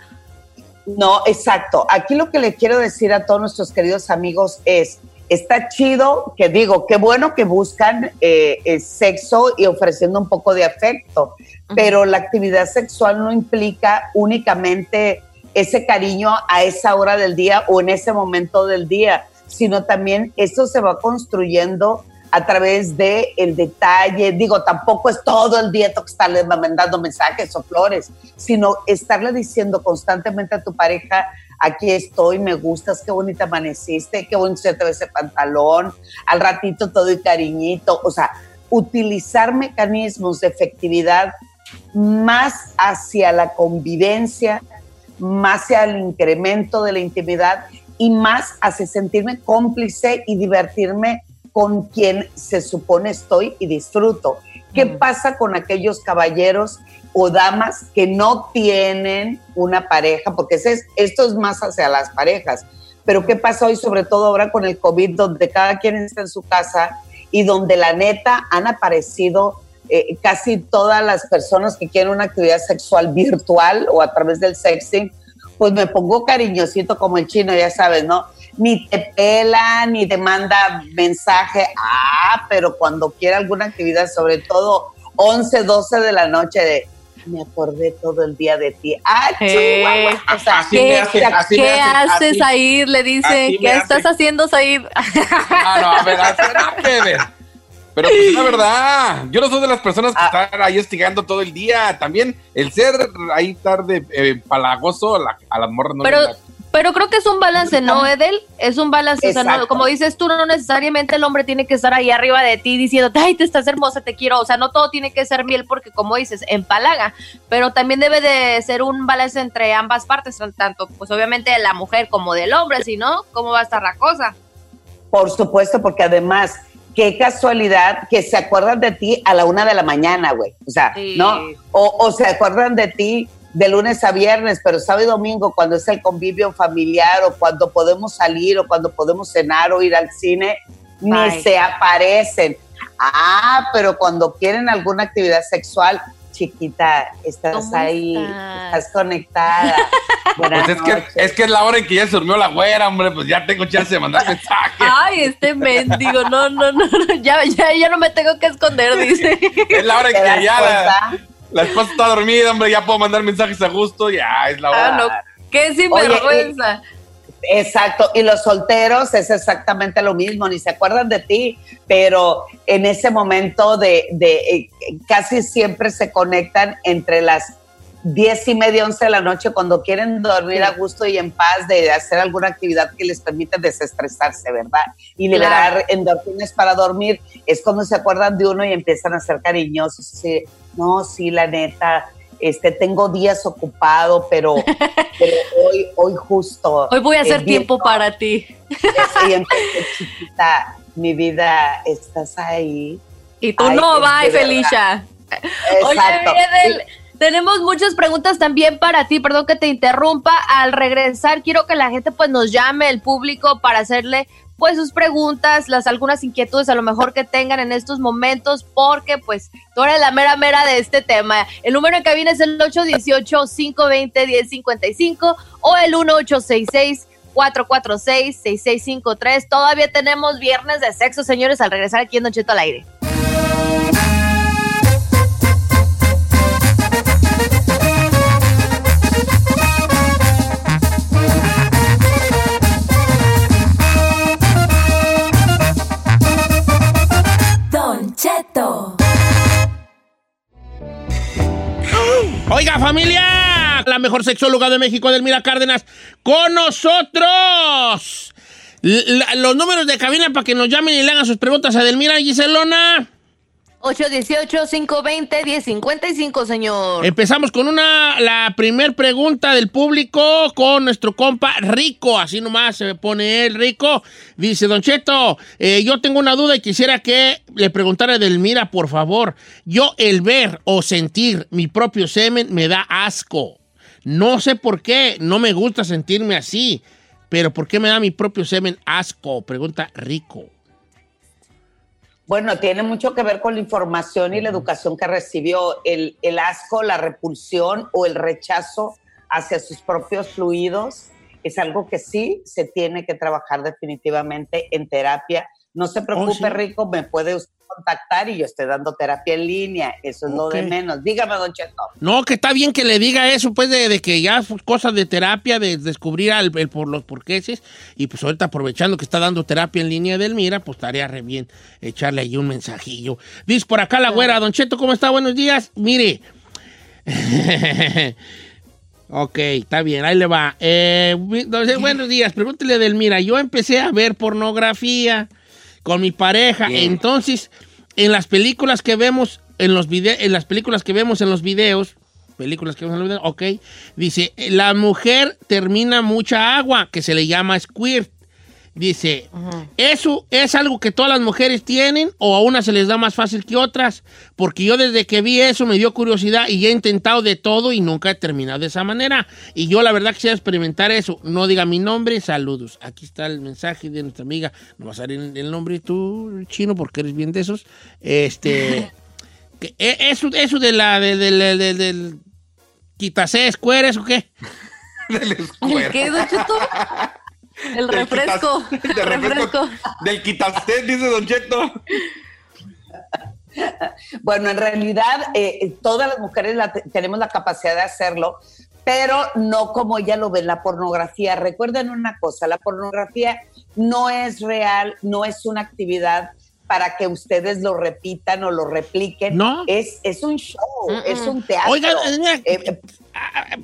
No, exacto. Aquí lo que le quiero decir a todos nuestros queridos amigos es, está chido que digo, qué bueno que buscan eh, sexo y ofreciendo un poco de afecto, pero la actividad sexual no implica únicamente ese cariño a esa hora del día o en ese momento del día, sino también eso se va construyendo a través de el detalle. Digo, tampoco es todo el día que estarle mandando mensajes o flores, sino estarle diciendo constantemente a tu pareja, aquí estoy, me gustas, qué bonita amaneciste, qué bonito se te ve ese pantalón, al ratito todo y cariñito, o sea, utilizar mecanismos de efectividad más hacia la convivencia, más hacia el incremento de la intimidad y más hacia sentirme cómplice y divertirme con quien se supone estoy y disfruto. ¿Qué pasa con aquellos caballeros o damas que no tienen una pareja? Porque es, esto es más hacia las parejas. Pero ¿qué pasa hoy, sobre todo ahora con el COVID, donde cada quien está en su casa y donde la neta han aparecido eh, casi todas las personas que quieren una actividad sexual virtual o a través del sexting? Pues me pongo cariñosito como el chino, ya sabes, ¿no? Ni te pela, ni te manda mensaje. Ah, pero cuando quiere alguna actividad, sobre todo 11, 12 de la noche de me acordé todo el día de ti. ¡Ah, eh, o sea, ¿Qué, ¿qué haces, ahí? Le dice, ¿qué estás haciendo, ahí? Ah, no, a ver, ver. Pero pues es la verdad, yo no soy de las personas que ah. están ahí estigando todo el día. También el ser ahí tarde eh, palagoso a, la, a las morras no pero, pero creo que es un balance, ¿no, Edel? Es un balance. O sea, como dices tú, no necesariamente el hombre tiene que estar ahí arriba de ti diciendo, ay, te estás hermosa, te quiero. O sea, no todo tiene que ser miel porque, como dices, empalaga. Pero también debe de ser un balance entre ambas partes, tanto, pues obviamente de la mujer como del hombre, si no, ¿cómo va a estar la cosa? Por supuesto, porque además qué casualidad que se acuerdan de ti a la una de la mañana, güey. O sea, ¿no? O, o, se acuerdan de ti de lunes a viernes, pero sábado y domingo, cuando es el convivio familiar o cuando podemos salir o cuando podemos cenar o ir al cine, ni se aparecen. Ah, pero cuando quieren alguna actividad sexual, chiquita, estás ahí, estás, conectada. pues es que, es que es la hora en que ya se durmió la güera, hombre, pues ya tengo chance de mandar mensajes. Ay, este mendigo, no, no, no, ya, ya, ya no me tengo que esconder, dice. Es la hora en que ya la, la, esposa está dormida, hombre, ya puedo mandar mensajes a gusto, ya es la hora. Ah, no, qué sinvergüenza. Exacto, y los solteros es exactamente lo mismo, ni se acuerdan de ti, pero en ese momento de, de eh, casi siempre se conectan entre las diez y media, once de la noche, cuando quieren dormir a gusto y en paz, de hacer alguna actividad que les permita desestresarse, ¿verdad? Y liberar endorfinas para dormir, es cuando se acuerdan de uno y empiezan a ser cariñosos. Así, no, sí, la neta, este, tengo días ocupado, pero, hoy, hoy justo. Hoy voy a hacer tiempo para ti. chiquita, mi vida, estás ahí. Y tú no, bye, Felicia. Exacto. Oye, tenemos muchas preguntas también para ti, perdón que te interrumpa. Al regresar, quiero que la gente pues nos llame, el público, para hacerle pues sus preguntas, las algunas inquietudes a lo mejor que tengan en estos momentos, porque pues tú eres la mera mera de este tema. El número en cabina es el 818-520-1055 o el 1866 446-6653. Todavía tenemos viernes de sexo, señores, al regresar aquí en Don Cheto al aire. Oiga, familia, la mejor sexóloga de México, Delmira Cárdenas, con nosotros. los números de cabina para que nos llamen y le hagan sus preguntas a Delmira Giselona. 818-520-1055, señor. Empezamos con una, la primer pregunta del público con nuestro compa Rico, así nomás se pone el Rico. Dice, Don Cheto, eh, yo tengo una duda y quisiera que le preguntara a Delmira, por favor. Yo el ver o sentir mi propio semen me da asco. No sé por qué, no me gusta sentirme así, pero ¿por qué me da mi propio semen asco? Pregunta Rico. Bueno, tiene mucho que ver con la información y la educación que recibió, el, el asco, la repulsión o el rechazo hacia sus propios fluidos es algo que sí se tiene que trabajar definitivamente en terapia. No se preocupe, sí. Rico, me puede usted contactar y yo estoy dando terapia en línea. Eso es lo de menos. Dígame, Don Cheto. No, que está bien que le diga eso, pues, de, de que ya cosas de terapia, de descubrir al- el, por los porqueses. Y pues ahorita aprovechando que está dando terapia en línea del Mira, pues estaría re bien echarle ahí un mensajillo. Dice por acá la güera, Don Cheto, ¿cómo está? Buenos días. Mire. ok, está bien, ahí le va. Eh, buenos días, pregúntele del Mira. Yo empecé a ver pornografía con mi pareja, Bien. entonces en las películas que vemos, en los vide- en las películas que vemos en los videos, películas que vemos en los videos, ok, dice, la mujer termina mucha agua, que se le llama squirt. Dice, ¿eso es algo que todas las mujeres tienen o a unas se les da más fácil que otras? Porque yo desde que vi eso me dio curiosidad y he intentado de todo y nunca he terminado de esa manera. Y yo la verdad quisiera experimentar eso. No diga mi nombre, saludos. Aquí está el mensaje de nuestra amiga. No vas a dar el, nombre tú, chino, porque eres bien de esos. Este, que, eh, eso, eso de la, de- de- de- de- del quitase escueres o qué? ¿El qué, Don Cheto? El Del refresco. quitas- El del refresco. Del quitaste, dice Don Cheto. Bueno, en realidad eh, todas las mujeres la tenemos la capacidad de hacerlo, pero no como ella lo ve en la pornografía. Recuerden una cosa, la pornografía no es real, no es una actividad para que ustedes lo repitan o lo repliquen. No. Es, es un show, es un teatro. Oiga, eh,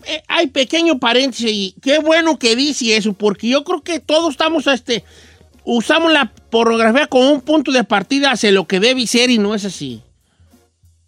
eh, hay pequeño paréntesis y qué bueno que dice eso, porque yo creo que todos estamos, este, usamos la pornografía como un punto de partida hacia lo que debe ser y no es así.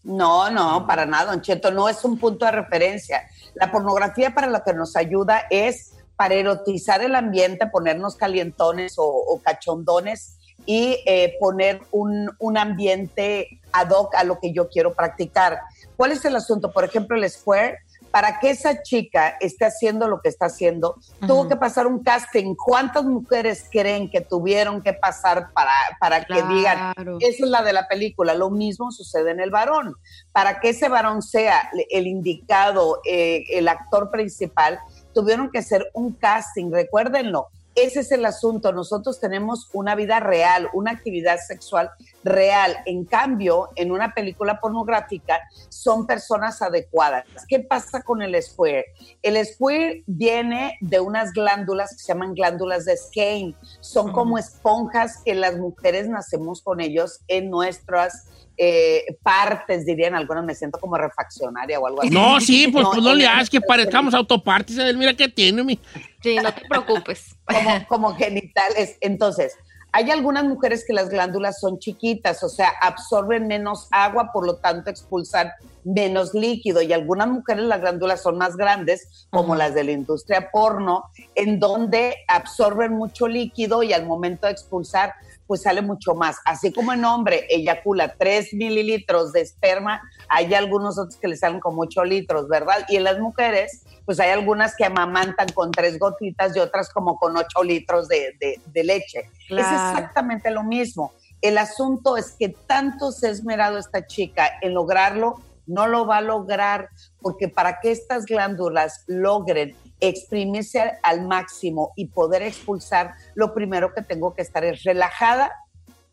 No, no, para nada, Don Cheto, no es un punto de referencia. La pornografía para lo que nos ayuda es para erotizar el ambiente, ponernos calientones o, o cachondones y eh, poner un, un ambiente ad hoc a lo que yo quiero practicar. ¿Cuál es el asunto? Por ejemplo, el square, para que esa chica esté haciendo lo que está haciendo, tuvo que pasar un casting. ¿Cuántas mujeres creen que tuvieron que pasar para, para que digan, esa es la de la película? Lo mismo sucede en el varón. Para que ese varón sea el indicado, eh, el actor principal, tuvieron que hacer un casting, recuérdenlo. Ese es el asunto. Nosotros tenemos una vida real, una actividad sexual real. En cambio, en una película pornográfica son personas adecuadas. ¿Qué pasa con el square? El square viene de unas glándulas que se llaman glándulas de Skene. Son como esponjas que las mujeres nacemos con ellos en nuestras eh, partes, dirían algunas. Me siento como refaccionaria o algo así. No, sí, pues no, pues no le hagas que parezcamos autopartes, mira que tiene mi. Sí, no te preocupes. como, como genitales. Entonces, hay algunas mujeres que las glándulas son chiquitas, o sea, absorben menos agua, por lo tanto expulsan menos líquido. Y algunas mujeres las glándulas son más grandes, como las de la industria porno, en donde absorben mucho líquido y al momento de expulsar, pues sale mucho más. Así como en hombre eyacula 3 mililitros de esperma, hay algunos otros que le salen como 8 litros, ¿verdad? Y en las mujeres, pues hay algunas que amamantan con tres gotitas y otras como con 8 litros de, de- de leche. Es Claro. exactamente lo mismo. El asunto es que tanto se ha esmerado esta chica en lograrlo, no lo va a lograr, porque para que estas glándulas logren exprimirse al, al máximo y poder expulsar, lo primero que tengo que estar es relajada,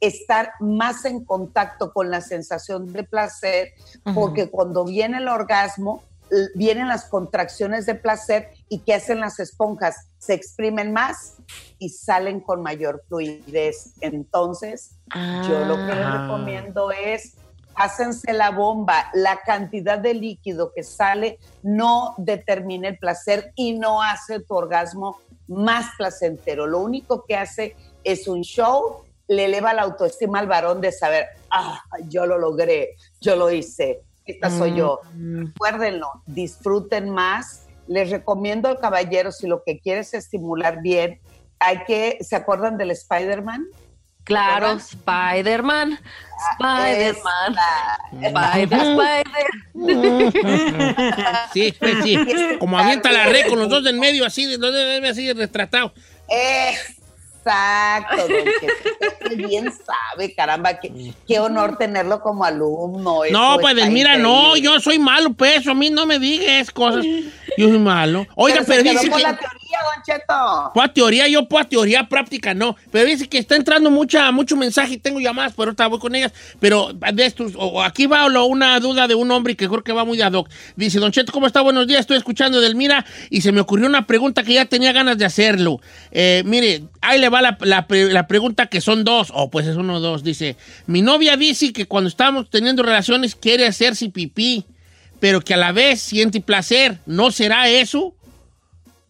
estar más en contacto con la sensación de placer, porque cuando viene el orgasmo, vienen las contracciones de placer y ¿qué hacen las esponjas? Se exprimen más y salen con mayor fluidez. Entonces, yo lo que les Ah. recomiendo es hácense la bomba. La cantidad de líquido que sale no determina el placer y no hace tu orgasmo más placentero. Lo único que hace es un show, le eleva la autoestima al varón de saber, ah, yo lo logré, yo lo hice, esta soy yo. Recuérdenlo, disfruten más. Les recomiendo, caballeros, si lo que quieres es estimular bien, hay que, ¿se acuerdan del Spider-Man? Claro. Spider-Man. Spider-Man. Spider, Spider. Sí, pues sí. Como avienta la red con los dos del medio, así, los dos del medio así retratado. Exacto, don bien sabe, caramba, qué, qué honor tenerlo como alumno. No, pues mira, no, yo soy malo, pues, a mí no me digas cosas. Yo soy malo. Oiga, Pero pero, dice con que... la teoría, teoría, Don Cheto. Pura teoría, yo pura teoría práctica no. Pero dice que está entrando mucha, mucho mensaje y tengo llamadas, pero ahorita voy con ellas. Pero de estos, o- aquí va una duda de un hombre que creo que va muy ad hoc. Dice, Don Cheto, ¿cómo está? Buenos días, estoy escuchando Delmira y se me ocurrió una pregunta que ya tenía ganas de hacerlo. Eh, mire, ahí le va la, la pre- la pregunta que son dos, o pues es uno o dos. Dice, mi novia dice que cuando estamos teniendo relaciones quiere hacerse pipí, pero que a la vez siente placer. ¿No será eso?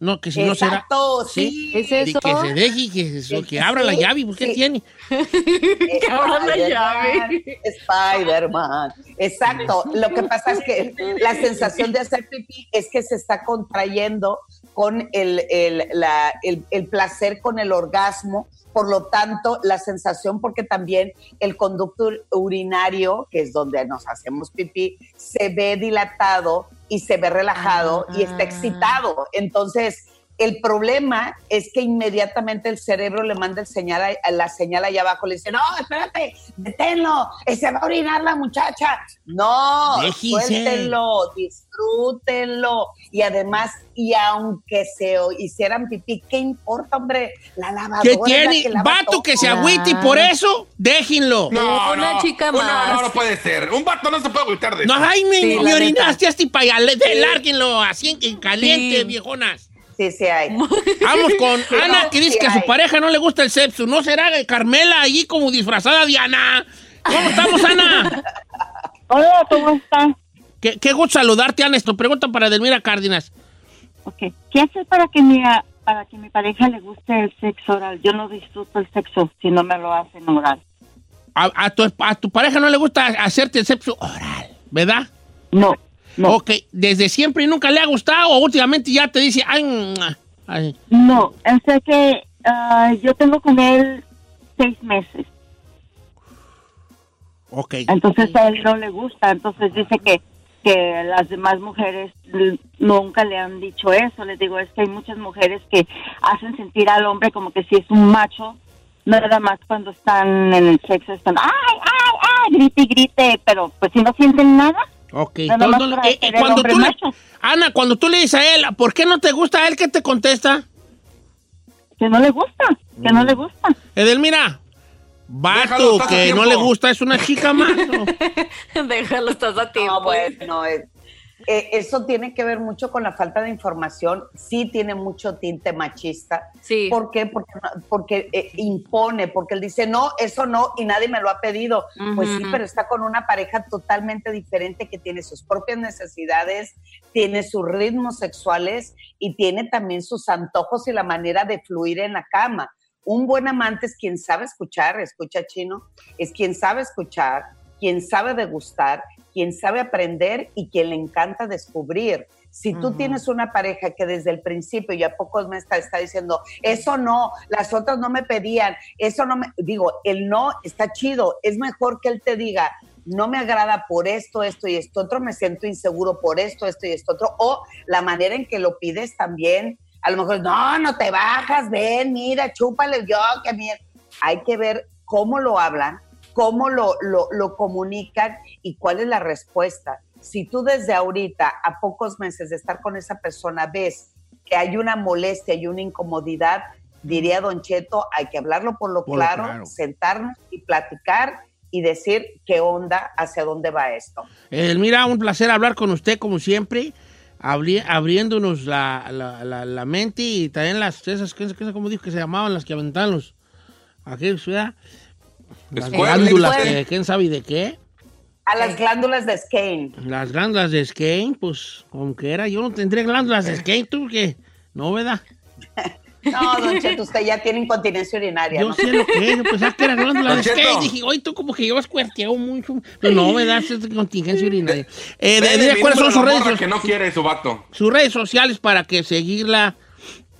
No, que si no será. Exacto, sí. ¿Es eso? que se deje, que, se- que abra la llave, ¿por qué sí. tiene? Que abra la llave. Spider-Man. Exacto. Lo que pasa es que la sensación de hacer pipí es que se está contrayendo con el, el- la- el- el placer, con el orgasmo. Por lo tanto, la sensación, porque también el conducto urinario, que es donde nos hacemos pipí, se ve dilatado y se ve relajado y está excitado. Entonces, el problema es que inmediatamente el cerebro le manda el señal a- la señal allá abajo, le dice, no, espérate, deténlo, se va a orinar la muchacha. No, Déjese. suéltenlo, disfrútenlo. Y además, y aunque se hicieran pipí, ¿qué importa, hombre? La lavadora. ¿Qué es la tiene? que lava Vato todo. que se agüite y por eso, déjenlo. No, Una no, chica no, más. No, no puede ser. Un vato no se puede agüitar de No, ay, me, Sí, me orinaste hasta para allá. Lárguenlo así en, en caliente, Sí. viejonas. Sí, sí hay. Vamos con Ana, que dice sí que a su hay. pareja no le gusta el sepsu. ¿No será Carmela allí como disfrazada de Ana? ¿Cómo estamos, Ana? Hola, ¿cómo está? Qué, qué gusto saludarte, Ana. Esto pregunta para Delmira Cárdenas. Ok. ¿Qué hacer para que mi para que mi pareja le guste el sexo oral? Yo no disfruto el sexo si no me lo hacen oral. A, a tu, a tu pareja no le gusta hacerte el sepsu oral, ¿verdad? No, no, Ok, ¿desde siempre y nunca le ha gustado o últimamente ya te dice, ay, ay, no. Sé que ah, yo tengo con él seis meses. ok. Entonces a él no le gusta. Entonces dice que que las demás mujeres nunca le han dicho eso. Les digo, es que hay muchas mujeres que hacen sentir al hombre como que si es un macho, nada más cuando están en el sexo están, ay, ay, ay, grite y grite, pero pues si no sienten nada, Ok, eh, eh, cuando tú le-. Ana, cuando tú le dices a él, ¿por qué no te gusta a él? ¿Qué te contesta? que no le gusta, que no le gusta. Edelmira, vato que no le gusta es una chica más. ¿no? Déjalo, estás a tiempo. No, bueno, es- eh, eso tiene que ver mucho con la falta de información. Sí tiene mucho tinte machista. Sí. ¿Por qué? Porque, porque eh, impone, porque él dice, no, eso no, y nadie me lo ha pedido. Pues sí, pero está con una pareja totalmente diferente que tiene sus propias necesidades, tiene sus ritmos sexuales y tiene también sus antojos y la manera de fluir en la cama. Un buen amante es quien sabe escuchar, escucha chino, es quien sabe escuchar, quien sabe degustar, quien sabe aprender y quien le encanta descubrir. Si tú Ujú. tienes una pareja que desde el principio y a pocos meses está, está diciendo, eso no, las otras no me pedían, eso no me, digo, el no está chido, es mejor que él te diga, no me agrada por esto, esto y esto otro, me siento inseguro por esto, esto y esto otro, o la manera en que lo pides también, a lo mejor, no, no te bajas, ven, mira, chúpale yo, que bien. Hay que ver cómo lo hablan, cómo lo, lo, lo comunican y cuál es la respuesta. Si tú desde ahorita, a pocos meses de estar con esa persona, ves que hay una molestia y una incomodidad, diría Don Cheto, hay que hablarlo por lo Por lo claro, claro. sentarnos y platicar y decir qué onda, hacia dónde va esto. Edelmira, un placer hablar con usted como siempre, abri- abriéndonos la, la- la- la mente y también las, esas, ¿qué- qué- ¿cómo dijo que se llamaban las que aventaban los, aquí, ¿verdad? Las Escuela, glándulas, que- ¿quién sabe de qué? A las glándulas de Skane. Las glándulas de Skane, pues, como que era, yo no tendré glándulas de Skane, tú que, no, ¿verdad? No, Don Cheto, usted ya tiene incontinencia urinaria. Yo ¿no? sé lo que es, yo pensaba que era glándulas de. Skane, dije, oye, tú como que llevas cuerteado mucho, pero no, ¿verdad? Es contingencia urinaria. Eh, ¿Cuáles son sus redes, morra so- que no quiere su vato. sus redes sociales para que seguirla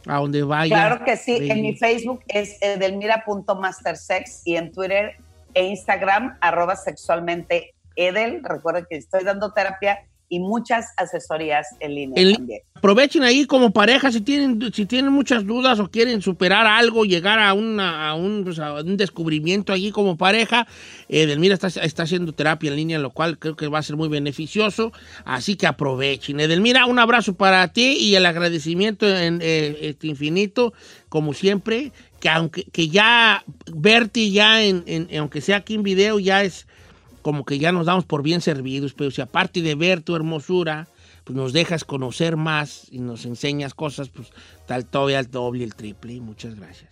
a donde vaya? Claro que sí. Baby. En mi Facebook es edelmira.mastersex y en Twitter e Instagram, arroba sexualmente Edel. Recuerden que estoy dando terapia y muchas asesorías en línea El- también. aprovechen ahí como pareja si tienen, si tienen muchas dudas o quieren superar algo, llegar a, una, a, un, pues, a un descubrimiento allí como pareja. Eh, Edelmira está, está haciendo terapia en línea, lo cual creo que va a ser muy beneficioso. Así que aprovechen. Edelmira, un abrazo para ti y el agradecimiento en, eh, este infinito, como siempre. Que aunque que ya verte ya en, en- aunque sea aquí en video, ya es como que ya nos damos por bien servidos, pero si aparte de ver tu hermosura, pues nos dejas conocer más y nos enseñas cosas, pues tal todavía el doble, el triple. Muchas gracias.